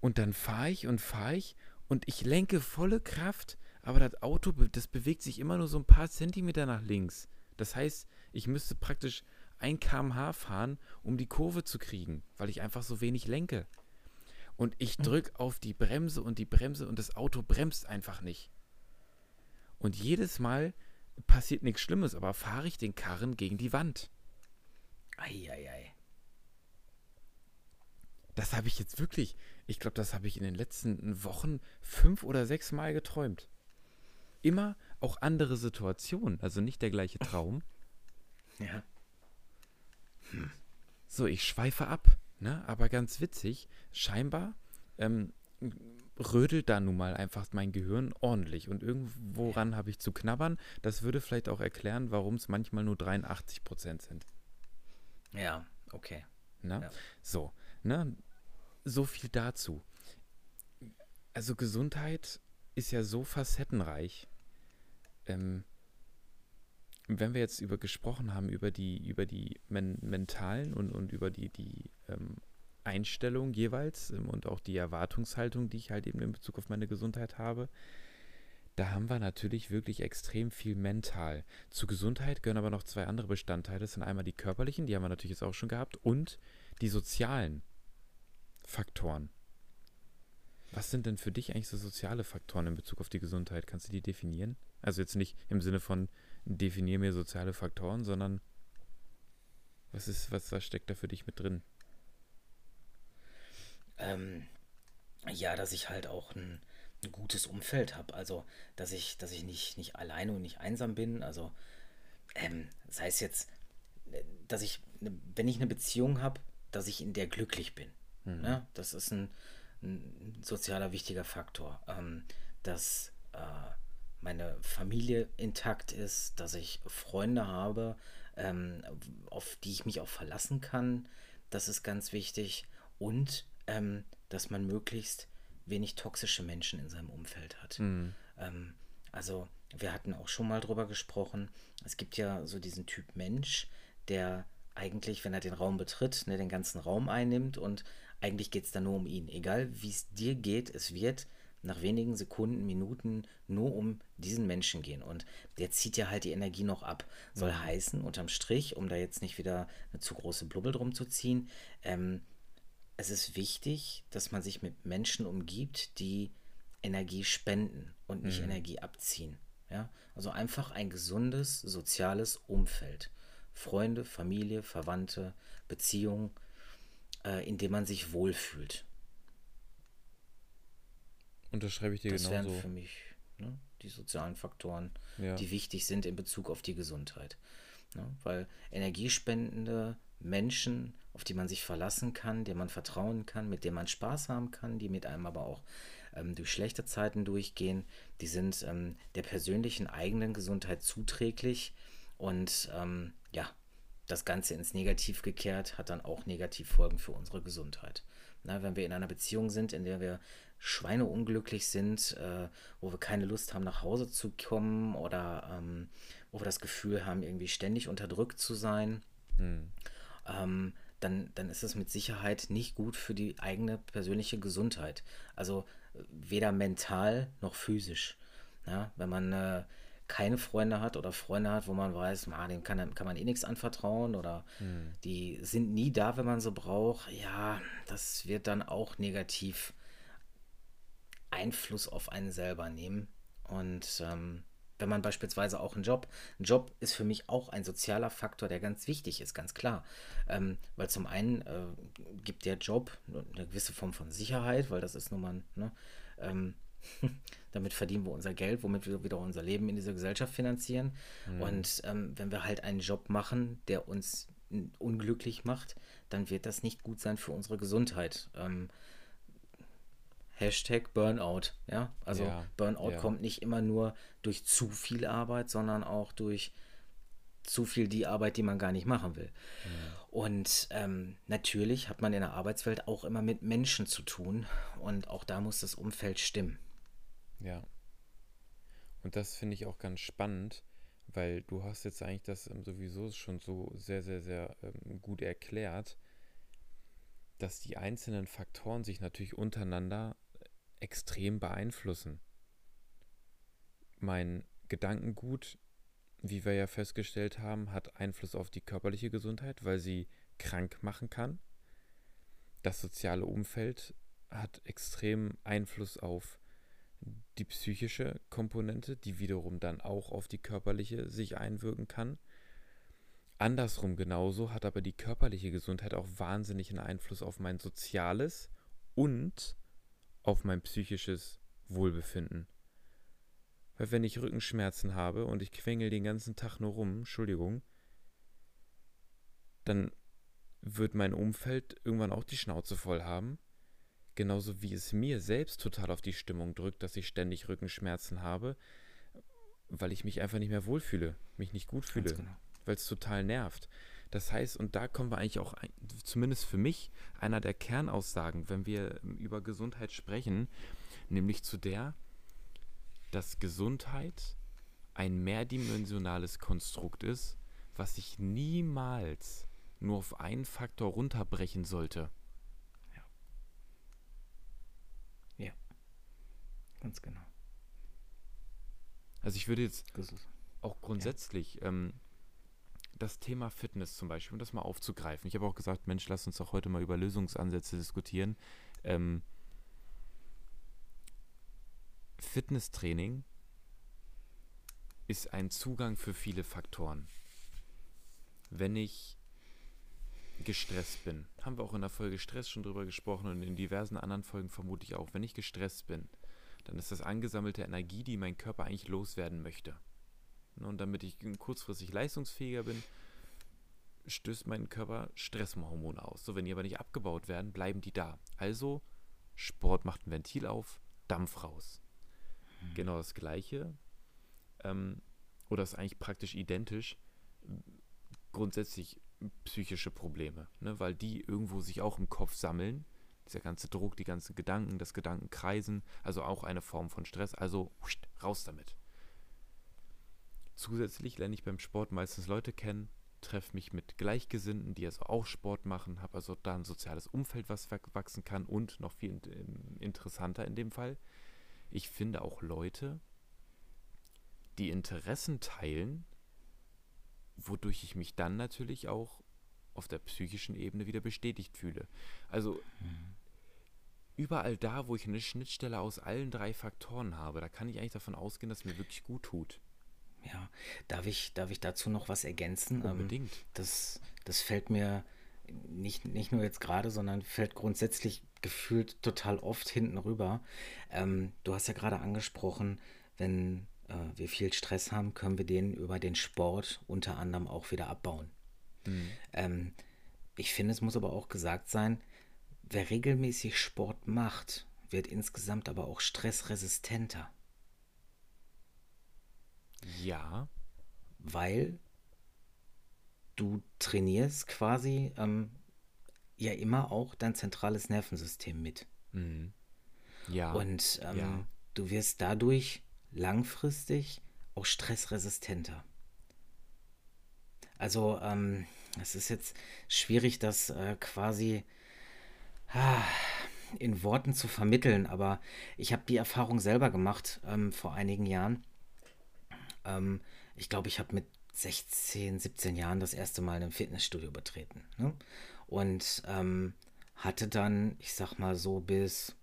Und dann fahre ich und fahre ich und ich lenke volle Kraft, aber das Auto, das bewegt sich immer nur so ein paar Zentimeter nach links. Das heißt, ich müsste praktisch 1 km/h fahren, um die Kurve zu kriegen, weil ich einfach so wenig lenke. Und ich drücke auf die Bremse und die Bremse und das Auto bremst einfach nicht. Und jedes Mal passiert nichts Schlimmes, aber fahre ich den Karren gegen die Wand. Eieiei. Das habe ich jetzt wirklich, ich glaube, das habe ich in den letzten Wochen fünf oder sechs Mal geträumt. Immer auch andere Situationen, also nicht der gleiche Traum. Ja. So, ich schweife ab, ne? aber ganz witzig, scheinbar ähm, rödelt da nun mal einfach mein Gehirn ordentlich und irgendworan habe ich zu knabbern. Das würde vielleicht auch erklären, warum es manchmal nur 83 Prozent sind. Ja, okay. Ne? Ja. So, ne? So viel dazu. Also Gesundheit ist ja so facettenreich. Ähm, wenn wir jetzt über gesprochen haben, über die, über die men mentalen und, und über die, die ähm, Einstellung jeweils ähm, und auch die Erwartungshaltung, die ich halt eben in Bezug auf meine Gesundheit habe, da haben wir natürlich wirklich extrem viel mental. Zu Gesundheit gehören aber noch zwei andere Bestandteile. Das sind einmal die körperlichen, die haben wir natürlich jetzt auch schon gehabt, und die sozialen Faktoren. Was sind denn für dich eigentlich so soziale Faktoren in Bezug auf die Gesundheit? Kannst du die definieren? Also jetzt nicht im Sinne von definier mir soziale Faktoren, sondern was ist, was, was steckt da für dich mit drin? Ähm, ja, dass ich halt auch ein, ein gutes Umfeld habe. Also, dass ich, dass ich nicht, nicht alleine und nicht einsam bin. Also, ähm, das heißt jetzt, dass ich, ne, wenn ich eine Beziehung habe, dass ich in der glücklich bin. Ne? Das ist ein, ein sozialer wichtiger Faktor. Ähm, dass äh, meine Familie intakt ist, dass ich Freunde habe, ähm, auf die ich mich auch verlassen kann. Das ist ganz wichtig. Und ähm, dass man möglichst wenig toxische Menschen in seinem Umfeld hat. Ähm, also wir hatten auch schon mal drüber gesprochen. Es gibt ja so diesen Typ Mensch, der eigentlich, wenn er den Raum betritt, ne, den ganzen Raum einnimmt und eigentlich geht es da nur um ihn. Egal wie es dir geht, es wird nach wenigen Sekunden, Minuten nur um diesen Menschen gehen. Und der zieht ja halt die Energie noch ab. Soll mhm. heißen, unterm Strich, um da jetzt nicht wieder eine zu große Blubbel drum zu ziehen, ähm, es ist wichtig, dass man sich mit Menschen umgibt, die Energie spenden und nicht mhm. Energie abziehen. Ja? Also einfach ein gesundes soziales Umfeld. Freunde, Familie, Verwandte, Beziehungen, äh, in dem man sich wohlfühlt. Unterschreibe ich dir das genauso. Das wären für mich ne, die sozialen Faktoren, ja. die wichtig sind in Bezug auf die Gesundheit. Ne? Weil energiespendende Menschen, auf die man sich verlassen kann, denen man vertrauen kann, mit denen man Spaß haben kann, die mit einem aber auch ähm, durch schlechte Zeiten durchgehen, die sind ähm, der persönlichen eigenen Gesundheit zuträglich und ähm, ja, das Ganze ins Negativ gekehrt hat dann auch Negativfolgen für unsere Gesundheit. Na, wenn wir in einer Beziehung sind, in der wir schweineunglücklich sind, äh, wo wir keine Lust haben, nach Hause zu kommen oder ähm, wo wir das Gefühl haben, irgendwie ständig unterdrückt zu sein, hm. ähm, dann, dann ist es mit Sicherheit nicht gut für die eigene persönliche Gesundheit. Also weder mental noch physisch. Ja, wenn man äh, keine Freunde hat oder Freunde hat, wo man weiß, ah, dem kann, kann man eh nichts anvertrauen oder hm. die sind nie da, wenn man sie braucht, ja, das wird dann auch negativ Einfluss auf einen selber nehmen. Und ähm, wenn man beispielsweise auch einen Job, ein Job ist für mich auch ein sozialer Faktor, der ganz wichtig ist, ganz klar. Ähm, weil zum einen äh, gibt der Job eine gewisse Form von Sicherheit, weil das ist nun mal, ne, ähm, damit verdienen wir unser Geld, womit wir wieder unser Leben in dieser Gesellschaft finanzieren. Mhm. Und ähm, wenn wir halt einen Job machen, der uns unglücklich macht, dann wird das nicht gut sein für unsere Gesundheit. Hashtag Burnout. Ja, also ja, Burnout ja. kommt nicht immer nur durch zu viel Arbeit, sondern auch durch zu viel die Arbeit, die man gar nicht machen will. Und ähm, natürlich hat man in der Arbeitswelt auch immer mit Menschen zu tun und auch da muss das Umfeld stimmen. Ja. Und das finde ich auch ganz spannend, weil du hast jetzt eigentlich das ähm, sowieso schon so sehr, sehr, sehr ähm, gut erklärt, dass die einzelnen Faktoren sich natürlich untereinander extrem beeinflussen. Mein Gedankengut, wie wir ja festgestellt haben, hat Einfluss auf die körperliche Gesundheit, weil sie krank machen kann. Das soziale Umfeld hat extrem Einfluss auf die psychische Komponente, die wiederum dann auch auf die körperliche sich einwirken kann. Andersrum genauso hat aber die körperliche Gesundheit auch wahnsinnigen Einfluss auf mein soziales und auf mein psychisches Wohlbefinden. Weil wenn ich Rückenschmerzen habe und ich quengel den ganzen Tag nur rum, Entschuldigung, dann wird mein Umfeld irgendwann auch die Schnauze voll haben. Genauso wie es mir selbst total auf die Stimmung drückt, dass ich ständig Rückenschmerzen habe, weil ich mich einfach nicht mehr wohlfühle, mich nicht gut fühle, genau. weil es total nervt. Das heißt, und da kommen wir eigentlich auch, zumindest für mich, einer der Kernaussagen, wenn wir über Gesundheit sprechen, nämlich zu der, dass Gesundheit ein mehrdimensionales Konstrukt ist, was sich niemals nur auf einen Faktor runterbrechen sollte. Ja. Ja. Ganz genau. Also ich würde jetzt auch grundsätzlich ja. ähm, das Thema Fitness zum Beispiel, um das mal aufzugreifen. Ich habe auch gesagt, Mensch, lass uns doch heute mal über Lösungsansätze diskutieren. Ähm, Fitnesstraining ist ein Zugang für viele Faktoren. Wenn ich gestresst bin, haben wir auch in der Folge Stress schon drüber gesprochen und in diversen anderen Folgen vermute ich auch, wenn ich gestresst bin, dann ist das angesammelte Energie, die mein Körper eigentlich loswerden möchte. Ne, und damit ich kurzfristig leistungsfähiger bin, stößt mein Körper Stresshormone aus. So, wenn die aber nicht abgebaut werden, bleiben die da. Also, Sport macht ein Ventil auf, Dampf raus. Mhm. Genau das Gleiche. Ähm, oder ist eigentlich praktisch identisch. Grundsätzlich psychische Probleme, ne? weil die irgendwo sich auch im Kopf sammeln. Dieser ganze Druck, die ganzen Gedanken, das Gedankenkreisen, also auch eine Form von Stress. Also raus damit. Zusätzlich lerne ich beim Sport meistens Leute kennen, treffe mich mit Gleichgesinnten, die also auch Sport machen, habe also da ein soziales Umfeld, was wachsen kann und noch viel interessanter in dem Fall, ich finde auch Leute, die Interessen teilen, wodurch ich mich dann natürlich auch auf der psychischen Ebene wieder bestätigt fühle. Also überall da, wo ich eine Schnittstelle aus allen drei Faktoren habe, da kann ich eigentlich davon ausgehen, dass mir wirklich gut tut. Ja, darf ich, darf ich dazu noch was ergänzen? Ähm, Unbedingt. Das, das fällt mir nicht, nicht nur jetzt gerade, sondern fällt grundsätzlich gefühlt total oft hinten rüber. Ähm, du hast ja gerade angesprochen, wenn äh, wir viel Stress haben, können wir den über den Sport unter anderem auch wieder abbauen. Mhm. Ähm, ich finde, es muss aber auch gesagt sein, wer regelmäßig Sport macht, wird insgesamt aber auch stressresistenter. Ja. Weil du trainierst quasi ähm, ja immer auch dein zentrales Nervensystem mit. Mhm. Ja. Und ähm, ja. du wirst dadurch langfristig auch stressresistenter. Also ähm, es ist jetzt schwierig, das äh, quasi ah, in Worten zu vermitteln, aber ich habe die Erfahrung selber gemacht ähm, vor einigen Jahren. Ähm, ich glaube, ich habe mit 16, 17 Jahren das erste Mal ein Fitnessstudio betreten. Ne? Und ähm, hatte dann, ich sag mal so bis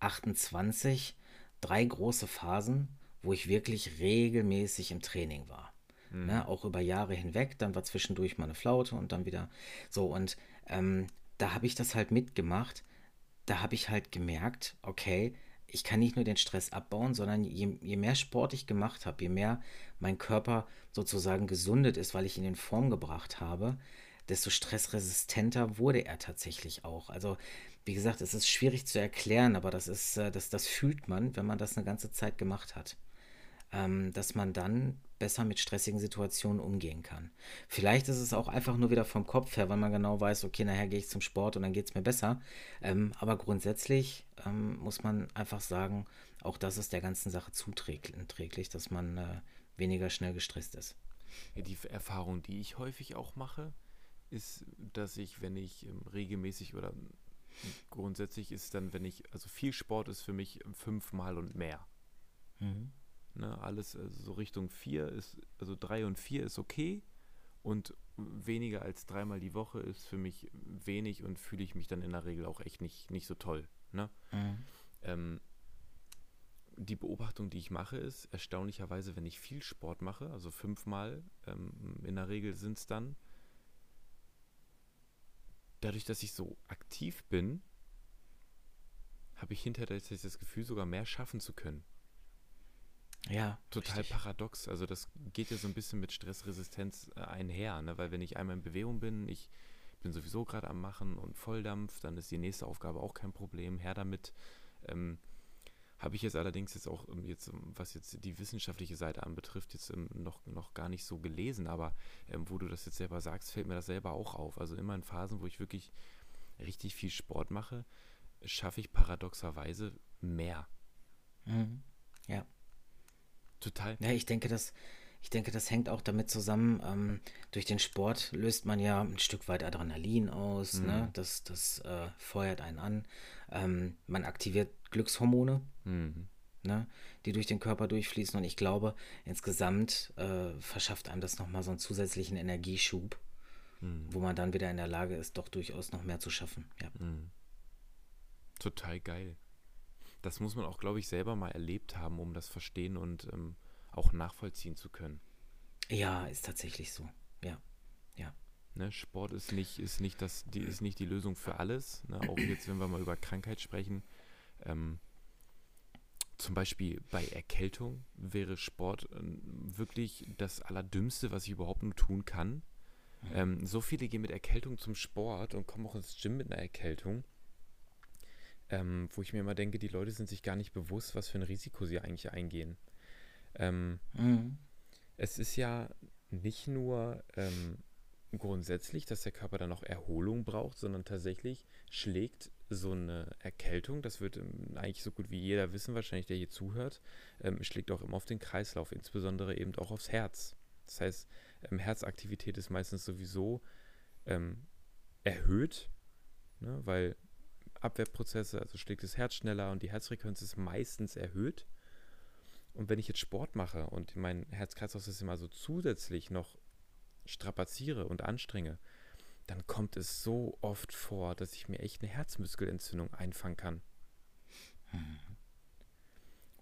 28, drei große Phasen, wo ich wirklich regelmäßig im Training war. Mhm. Ne? Auch über Jahre hinweg. Dann war zwischendurch mal eine Flaute und dann wieder so. Und ähm, da habe ich das halt mitgemacht. Da habe ich halt gemerkt, okay, ich kann nicht nur den Stress abbauen, sondern je, je mehr Sport ich gemacht habe, je mehr mein Körper sozusagen gesundet ist, weil ich ihn in Form gebracht habe, desto stressresistenter wurde er tatsächlich auch. Also, wie gesagt, es ist schwierig zu erklären, aber das ist, äh, das, das fühlt man, wenn man das eine ganze Zeit gemacht hat. Ähm, dass man dann besser mit stressigen Situationen umgehen kann. Vielleicht ist es auch einfach nur wieder vom Kopf her, weil man genau weiß, okay, nachher gehe ich zum Sport und dann geht es mir besser. Ähm, aber grundsätzlich ähm, muss man einfach sagen, auch das ist der ganzen Sache zuträglich, dass man äh, weniger schnell gestresst ist. Ja, die Erfahrung, die ich häufig auch mache, ist, dass ich, wenn ich ähm, regelmäßig oder grundsätzlich ist dann, wenn ich, also viel Sport ist für mich fünfmal und mehr. Mhm. Ne, alles also so Richtung vier ist, also drei und vier ist okay und weniger als dreimal die Woche ist für mich wenig und fühle ich mich dann in der Regel auch echt nicht, nicht so toll. Ne? Mhm. Ähm, die Beobachtung, die ich mache, ist erstaunlicherweise, wenn ich viel Sport mache, also fünfmal, ähm, in der Regel sind es dann, dadurch, dass ich so aktiv bin, habe ich hinterher das Gefühl, sogar mehr schaffen zu können. Ja. Total richtig. paradox. Also das geht ja so ein bisschen mit Stressresistenz äh, einher, ne? weil wenn ich einmal in Bewegung bin, ich bin sowieso gerade am Machen und Volldampf, dann ist die nächste Aufgabe auch kein Problem. Her damit. Ähm, habe ich jetzt allerdings jetzt auch ähm, jetzt, ähm, was jetzt die wissenschaftliche Seite anbetrifft, jetzt ähm, noch, noch gar nicht so gelesen, aber ähm, wo du das jetzt selber sagst, fällt mir das selber auch auf. Also immer in Phasen, wo ich wirklich richtig viel Sport mache, schaffe ich paradoxerweise mehr. Mhm. Ja. Total. Ja, ich denke, das, ich denke, das hängt auch damit zusammen. Ähm, durch den Sport löst man ja ein Stück weit Adrenalin aus. Mhm. Ne? Das, das äh, feuert einen an. Ähm, man aktiviert Glückshormone, mhm. ne? die durch den Körper durchfließen. Und ich glaube, insgesamt äh, verschafft einem das nochmal so einen zusätzlichen Energieschub, mhm. wo man dann wieder in der Lage ist, doch durchaus noch mehr zu schaffen. Ja. Mhm. Total geil das muss man auch, glaube ich, selber mal erlebt haben, um das verstehen und ähm, auch nachvollziehen zu können. Ja, ist tatsächlich so. Ja, ja. Ne, Sport ist nicht, ist, nicht das, die, ist nicht die Lösung für alles. Ne? Auch jetzt, wenn wir mal über Krankheit sprechen. Ähm, zum Beispiel bei Erkältung wäre Sport äh, wirklich das Allerdümmste, was ich überhaupt nur tun kann. Mhm. Ähm, so viele gehen mit Erkältung zum Sport und kommen auch ins Gym mit einer Erkältung ähm, wo ich mir immer denke, die Leute sind sich gar nicht bewusst, was für ein Risiko sie eigentlich eingehen. Ähm, mhm. Es ist ja nicht nur ähm, grundsätzlich, dass der Körper dann auch Erholung braucht, sondern tatsächlich schlägt so eine Erkältung, das wird ähm, eigentlich so gut wie jeder wissen, wahrscheinlich, der hier zuhört, ähm, schlägt auch immer auf den Kreislauf, insbesondere eben auch aufs Herz. Das heißt, ähm, Herzaktivität ist meistens sowieso erhöht, ne, weil Abwehrprozesse, also schlägt das Herz schneller und die Herzfrequenz ist meistens erhöht. Und wenn ich jetzt Sport mache und mein Herz-Kreislauf-System also zusätzlich noch strapaziere und anstrenge, dann kommt es so oft vor, dass ich mir echt eine Herzmuskelentzündung einfangen kann. Mhm.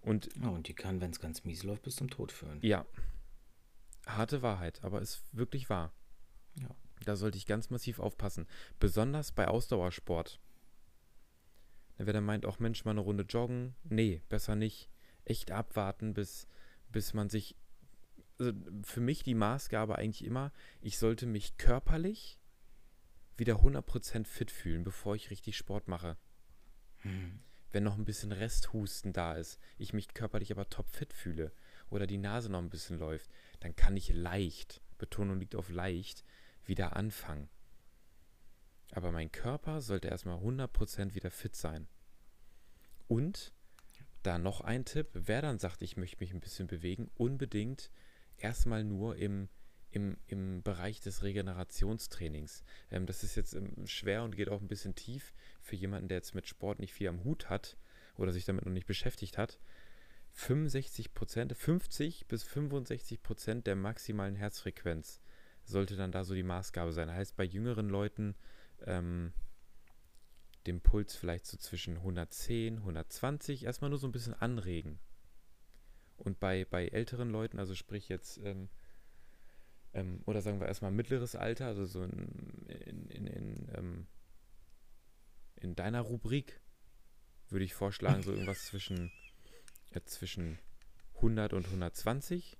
Und, ja, und die kann, wenn es ganz mies läuft, bis zum Tod führen. Ja. Harte Wahrheit, aber ist wirklich wahr. Ja. Da sollte ich ganz massiv aufpassen. Besonders bei Ausdauersport. Wer dann meint, auch Mensch, mal eine Runde joggen. Nee, besser nicht. Echt abwarten, bis, bis man sich. Also für mich die Maßgabe eigentlich immer, ich sollte mich körperlich wieder 100% fit fühlen, bevor ich richtig Sport mache. Hm. Wenn noch ein bisschen Resthusten da ist, ich mich körperlich aber topfit fühle oder die Nase noch ein bisschen läuft, dann kann ich leicht, Betonung liegt auf leicht, wieder anfangen. Aber mein Körper sollte erstmal 100% wieder fit sein. Und da noch ein Tipp, wer dann sagt, ich möchte mich ein bisschen bewegen, unbedingt erstmal nur im, im, im Bereich des Regenerationstrainings. Ähm, das ist jetzt ähm, schwer und geht auch ein bisschen tief für jemanden, der jetzt mit Sport nicht viel am Hut hat oder sich damit noch nicht beschäftigt hat. 65 50 bis 65% der maximalen Herzfrequenz sollte dann da so die Maßgabe sein. Heißt bei jüngeren Leuten ähm, den Puls vielleicht so zwischen 110, 120 erstmal nur so ein bisschen anregen. Und bei, bei älteren Leuten, also sprich jetzt, ähm, ähm, oder sagen wir erstmal mittleres Alter, also so in, in, in, in, ähm, in deiner Rubrik, würde ich vorschlagen, so irgendwas zwischen, äh, zwischen 100 und 120.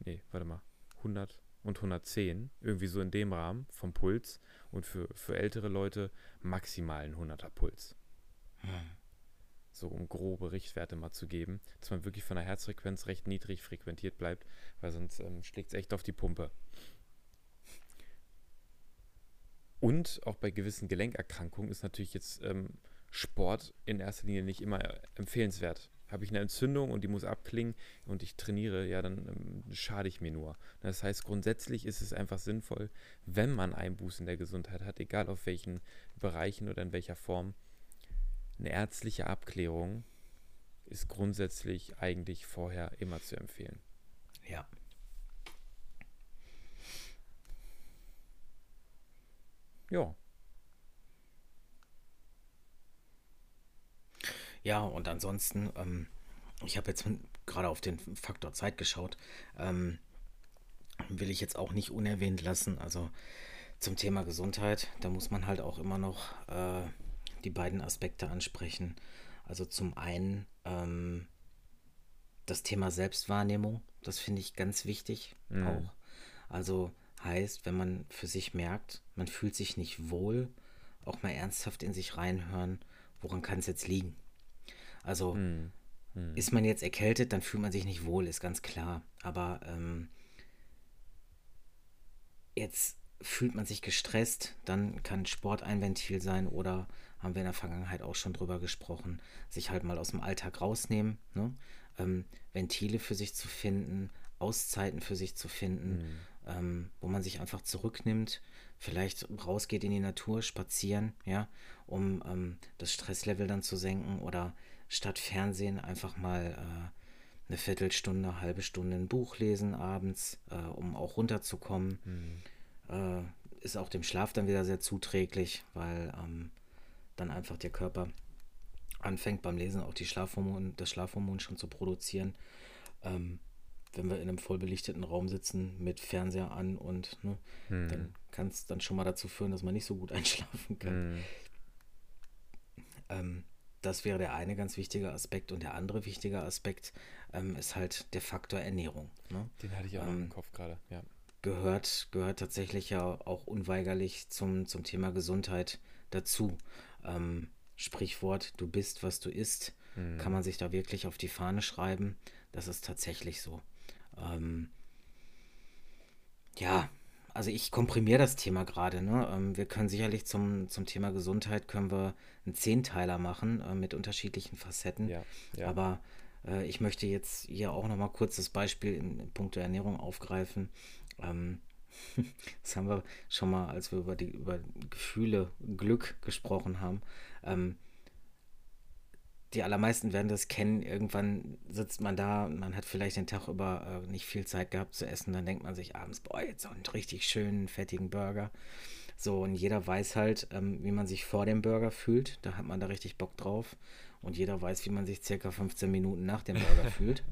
Nee, warte mal. 100 und 110, irgendwie so in dem Rahmen vom Puls und für, für ältere Leute maximal ein 100er Puls. Hm. So um grobe Richtwerte mal zu geben, dass man wirklich von der Herzfrequenz recht niedrig frequentiert bleibt, weil sonst ähm, schlägt es echt auf die Pumpe. Und auch bei gewissen Gelenkerkrankungen ist natürlich jetzt ähm, Sport in erster Linie nicht immer empfehlenswert habe ich eine Entzündung und die muss abklingen und ich trainiere, ja, dann ähm, schade ich mir nur. Das heißt, grundsätzlich ist es einfach sinnvoll, wenn man Einbußen der Gesundheit hat, egal auf welchen Bereichen oder in welcher Form, eine ärztliche Abklärung ist grundsätzlich eigentlich vorher immer zu empfehlen. Ja. Ja. Ja, und ansonsten, ähm, ich habe jetzt gerade auf den Faktor Zeit geschaut, ähm, will ich jetzt auch nicht unerwähnt lassen. Also zum Thema Gesundheit, da muss man halt auch immer noch äh, die beiden Aspekte ansprechen. Also zum einen ähm, das Thema Selbstwahrnehmung, das finde ich ganz wichtig mhm. auch. Also heißt, wenn man für sich merkt, man fühlt sich nicht wohl, auch mal ernsthaft in sich reinhören, woran kann es jetzt liegen? Also hm. Hm. ist man jetzt erkältet, dann fühlt man sich nicht wohl, ist ganz klar. Aber ähm, jetzt fühlt man sich gestresst, dann kann Sport ein Ventil sein oder haben wir in der Vergangenheit auch schon drüber gesprochen, sich halt mal aus dem Alltag rausnehmen, ne? ähm, Ventile für sich zu finden, Auszeiten für sich zu finden, mhm. ähm, wo man sich einfach zurücknimmt, vielleicht rausgeht in die Natur, spazieren, ja, um ähm, das Stresslevel dann zu senken oder statt Fernsehen einfach mal äh, eine Viertelstunde, halbe Stunde ein Buch lesen abends, äh, um auch runterzukommen. Mhm. Äh, ist auch dem Schlaf dann wieder sehr zuträglich, weil ähm, dann einfach der Körper anfängt beim Lesen auch die Schlafhormon, das Schlafhormon schon zu produzieren. Ähm, wenn wir in einem vollbelichteten Raum sitzen mit Fernseher an und ne, hm. dann kann es dann schon mal dazu führen, dass man nicht so gut einschlafen kann. Hm. Ähm, das wäre der eine ganz wichtige Aspekt. Und der andere wichtige Aspekt ähm, ist halt der Faktor Ernährung. Ne? Den hatte ich auch ähm, im Kopf gerade, ja. Gehört, gehört tatsächlich ja auch unweigerlich zum, zum Thema Gesundheit dazu. Ähm, Sprichwort, du bist, was du isst, mhm. kann man sich da wirklich auf die Fahne schreiben. Das ist tatsächlich so. Ähm, ja, also ich komprimiere das Thema gerade. Ne? Ähm, wir können sicherlich zum, zum Thema Gesundheit können wir einen Zehnteiler machen äh, mit unterschiedlichen Facetten. Ja, ja. Aber äh, ich möchte jetzt hier auch noch mal kurz das Beispiel in, in puncto Ernährung aufgreifen. Ähm, Das haben wir schon mal, als wir über die über Gefühle, Glück gesprochen haben. Ähm, die allermeisten werden das kennen. Irgendwann sitzt man da, man hat vielleicht den Tag über äh, nicht viel Zeit gehabt zu essen. Dann denkt man sich abends, boah, jetzt so einen richtig schönen, fettigen Burger. So, und jeder weiß halt, ähm, wie man sich vor dem Burger fühlt. Da hat man da richtig Bock drauf. Und jeder weiß, wie man sich circa 15 Minuten nach dem Burger fühlt.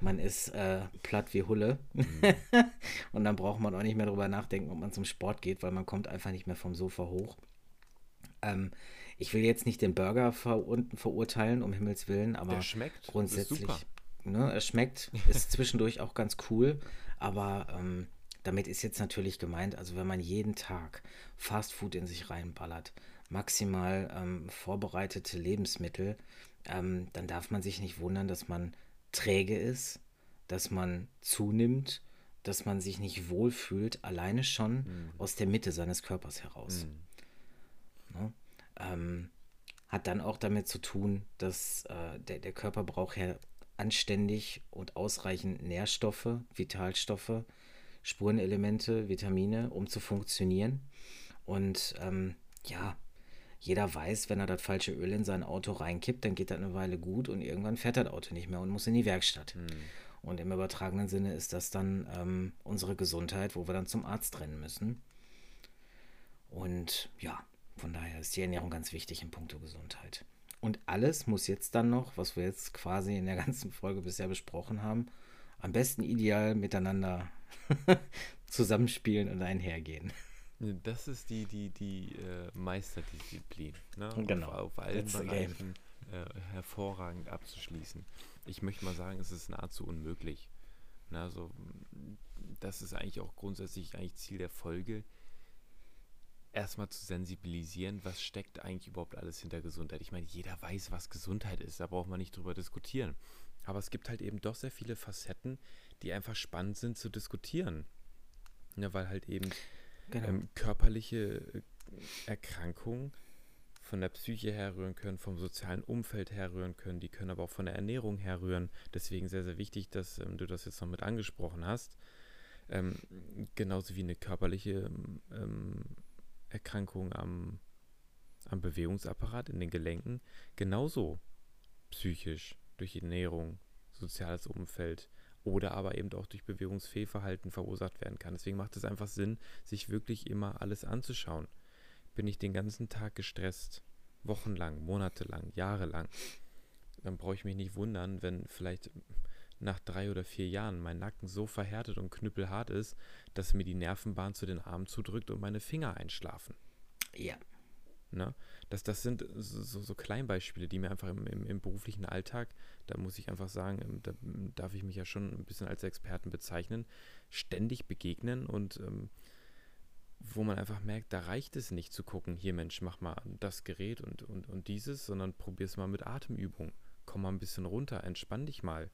Man ist äh, platt wie Hulle. Mhm. und dann braucht man auch nicht mehr darüber nachdenken, ob man zum Sport geht, weil man kommt einfach nicht mehr vom Sofa hoch. Ähm, ich will jetzt nicht den Burger ver verurteilen, um Himmels Willen, aber Der schmeckt, grundsätzlich. Ne, er schmeckt, ist zwischendurch auch ganz cool, aber ähm, damit ist jetzt natürlich gemeint, also wenn man jeden Tag Fastfood in sich reinballert, maximal ähm, vorbereitete Lebensmittel, ähm, dann darf man sich nicht wundern, dass man träge ist, dass man zunimmt, dass man sich nicht wohlfühlt, alleine schon mhm. aus der Mitte seines Körpers heraus. Mhm. Ne? Ähm, hat dann auch damit zu tun, dass äh, der, der Körper braucht ja anständig und ausreichend Nährstoffe, Vitalstoffe, Spurenelemente, Vitamine, um zu funktionieren. Und ähm, ja, jeder weiß, wenn er das falsche Öl in sein Auto reinkippt, dann geht das eine Weile gut und irgendwann fährt das Auto nicht mehr und muss in die Werkstatt. Mhm. Und im übertragenen Sinne ist das dann ähm, unsere Gesundheit, wo wir dann zum Arzt rennen müssen. Und ja, von daher ist die Ernährung ganz wichtig in puncto Gesundheit. Und alles muss jetzt dann noch, was wir jetzt quasi in der ganzen Folge bisher besprochen haben, am besten ideal miteinander zusammenspielen und einhergehen. Das ist die, die, die äh, Meisterdisziplin. Ne? Genau. Auf, auf allen Bereichen äh, hervorragend abzuschließen. Ich möchte mal sagen, es ist nahezu unmöglich. Ne? Also, das ist eigentlich auch grundsätzlich eigentlich Ziel der Folge, erstmal zu sensibilisieren, was steckt eigentlich überhaupt alles hinter Gesundheit. Ich meine, jeder weiß, was Gesundheit ist, da braucht man nicht drüber diskutieren. Aber es gibt halt eben doch sehr viele Facetten, die einfach spannend sind zu diskutieren. Ja, weil halt eben genau. ähm, körperliche äh, Erkrankungen von der Psyche herrühren können, vom sozialen Umfeld herrühren können, die können aber auch von der Ernährung herrühren. Deswegen sehr, sehr wichtig, dass ähm, du das jetzt noch mit angesprochen hast. Ähm, genauso wie eine körperliche ähm, Erkrankungen am, am Bewegungsapparat, in den Gelenken, genauso psychisch durch Ernährung, soziales Umfeld oder aber eben auch durch Bewegungsfehlverhalten verursacht werden kann. Deswegen macht es einfach Sinn, sich wirklich immer alles anzuschauen. Bin ich den ganzen Tag gestresst, wochenlang, monatelang, jahrelang, dann brauche ich mich nicht wundern, wenn vielleicht nach drei oder vier Jahren mein Nacken so verhärtet und knüppelhart ist, dass mir die Nervenbahn zu den Armen zudrückt und meine Finger einschlafen. Ja. Ne? Das, das sind so, so Kleinbeispiele, die mir einfach im, im, im, beruflichen Alltag, da muss ich einfach sagen, ähm, da darf ich mich ja schon ein bisschen als Experten bezeichnen, ständig begegnen und ähm, wo man einfach merkt, da reicht es nicht zu gucken, hier Mensch, mach mal das Gerät und, und, und dieses, sondern probier es mal mit Atemübung. Komm mal ein bisschen runter, entspann dich mal.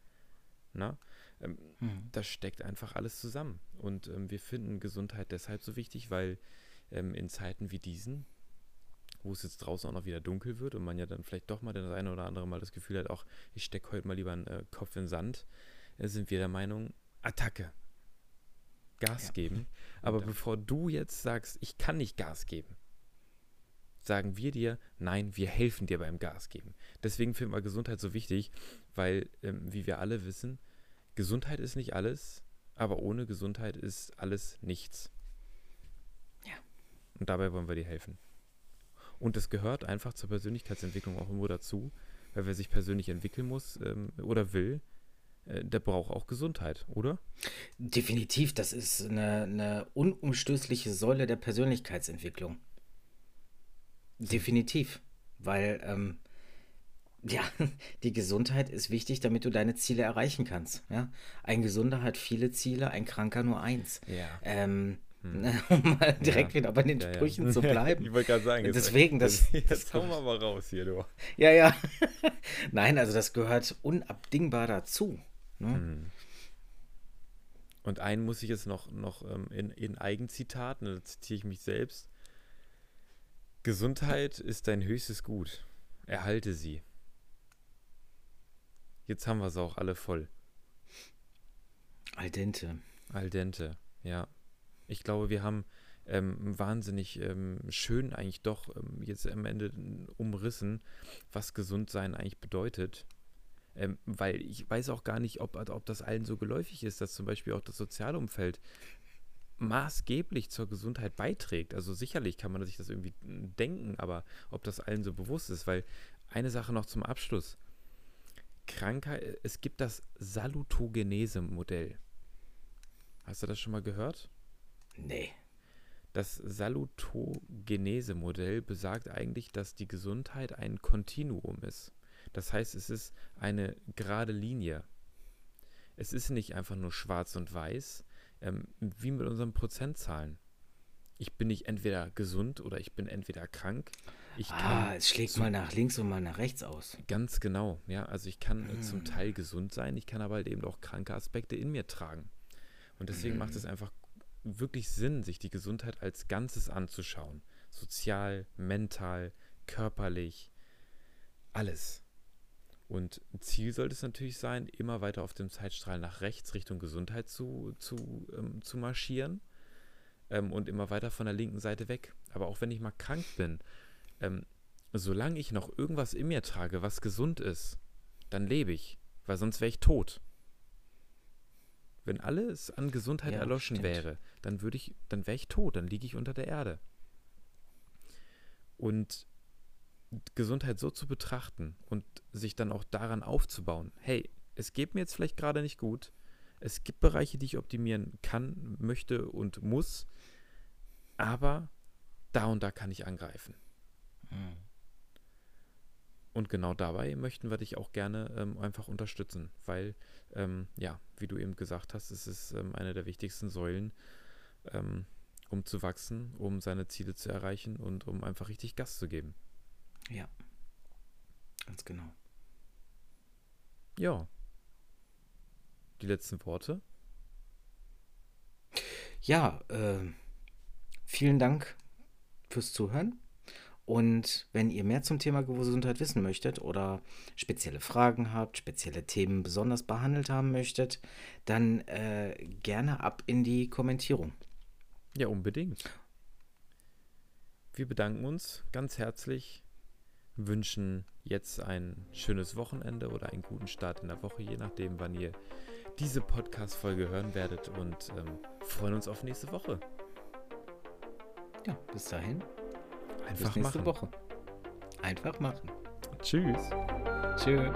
Ne? Ähm, mhm. Das steckt einfach alles zusammen. Und ähm, wir finden Gesundheit deshalb so wichtig, weil ähm, in Zeiten wie diesen, wo es jetzt draußen auch noch wieder dunkel wird und man ja dann vielleicht doch mal das eine oder andere Mal das Gefühl hat, auch ich stecke heute mal lieber einen äh, Kopf in den Sand, äh, sind wir der Meinung, Attacke. Gas ja. geben. Aber ja. bevor du jetzt sagst, ich kann nicht Gas geben, sagen wir dir, nein, wir helfen dir beim Gas geben. Deswegen finden wir Gesundheit so wichtig, weil, ähm, wie wir alle wissen, Gesundheit ist nicht alles, aber ohne Gesundheit ist alles nichts. Ja. Und dabei wollen wir dir helfen. Und das gehört einfach zur Persönlichkeitsentwicklung auch irgendwo dazu, weil wer sich persönlich entwickeln muss ähm, oder will, äh, der braucht auch Gesundheit, oder? Definitiv, das ist eine, eine unumstößliche Säule der Persönlichkeitsentwicklung. Definitiv, weil ähm, ja, die Gesundheit ist wichtig, damit du deine Ziele erreichen kannst. Ja? Ein Gesunder hat viele Ziele, ein Kranker nur eins. Ja. Ähm, hm. um mal direkt ja. wieder bei den ja, Sprüchen ja. zu bleiben. ich wollte gerade sagen, deswegen das. Jetzt, jetzt hauen wir mal raus hier, du. Ja, ja. Nein, also das gehört unabdingbar dazu. Ne? Hm. Und einen muss ich jetzt noch, noch ähm, in, in Eigenzitaten, da zitiere ich mich selbst. Gesundheit ist dein höchstes Gut. Erhalte sie. Jetzt haben wir es auch alle voll. Al dente. Al dente, ja. Ich glaube, wir haben ähm, wahnsinnig ähm, schön eigentlich doch ähm, jetzt am Ende umrissen, was Gesundsein eigentlich bedeutet. Ähm, weil ich weiß auch gar nicht, ob, ob das allen so geläufig ist, dass zum Beispiel auch das soziale Umfeld maßgeblich zur Gesundheit beiträgt. Also sicherlich kann man sich das irgendwie denken, aber ob das allen so bewusst ist, weil eine Sache noch zum Abschluss. Krankheit, es gibt das Salutogenese-Modell. Hast du das schon mal gehört? Nee. Das Salutogenese-Modell besagt eigentlich, dass die Gesundheit ein Kontinuum ist. Das heißt, es ist eine gerade Linie. Es ist nicht einfach nur schwarz und weiß, ähm, wie mit unseren Prozentzahlen. Ich bin nicht entweder gesund oder ich bin entweder krank. Ich ah, es schlägt so mal nach links und mal nach rechts aus. Ganz genau, ja. Also ich kann mm. zum Teil gesund sein, ich kann aber halt eben auch kranke Aspekte in mir tragen. Und deswegen mm. macht es einfach wirklich Sinn, sich die Gesundheit als Ganzes anzuschauen. Sozial, mental, körperlich, alles. Und Ziel sollte es natürlich sein, immer weiter auf dem Zeitstrahl nach rechts Richtung Gesundheit zu, zu, ähm, zu marschieren ähm, und immer weiter von der linken Seite weg. Aber auch wenn ich mal krank bin, ähm, solange ich noch irgendwas in mir trage, was gesund ist, dann lebe ich, weil sonst wäre ich tot. Wenn alles an Gesundheit ja, erloschen stimmt. wäre, dann würde ich, dann wäre ich tot, dann liege ich unter der Erde. Und Gesundheit so zu betrachten und sich dann auch daran aufzubauen, hey, es geht mir jetzt vielleicht gerade nicht gut, es gibt Bereiche, die ich optimieren kann, möchte und muss, aber da und da kann ich angreifen. Mhm. Und genau dabei möchten wir dich auch gerne ähm, einfach unterstützen, weil, ähm, ja, wie du eben gesagt hast, es ist ähm, eine der wichtigsten Säulen, ähm, um zu wachsen, um seine Ziele zu erreichen und um einfach richtig Gas zu geben. Ja, ganz genau. Ja. Die letzten Worte? Ja, äh, vielen Dank fürs Zuhören. Und wenn ihr mehr zum Thema Gesundheit wissen möchtet oder spezielle Fragen habt, spezielle Themen besonders behandelt haben möchtet, dann äh, gerne ab in die Kommentierung. Ja, unbedingt. Wir bedanken uns ganz herzlich, wünschen jetzt ein schönes Wochenende oder einen guten Start in der Woche, je nachdem, wann ihr diese Podcast-Folge hören werdet und ähm, freuen uns auf nächste Woche. Ja, bis dahin. Einfach Bis nächste machen. Woche. Einfach machen. Tschüss. Tschüss.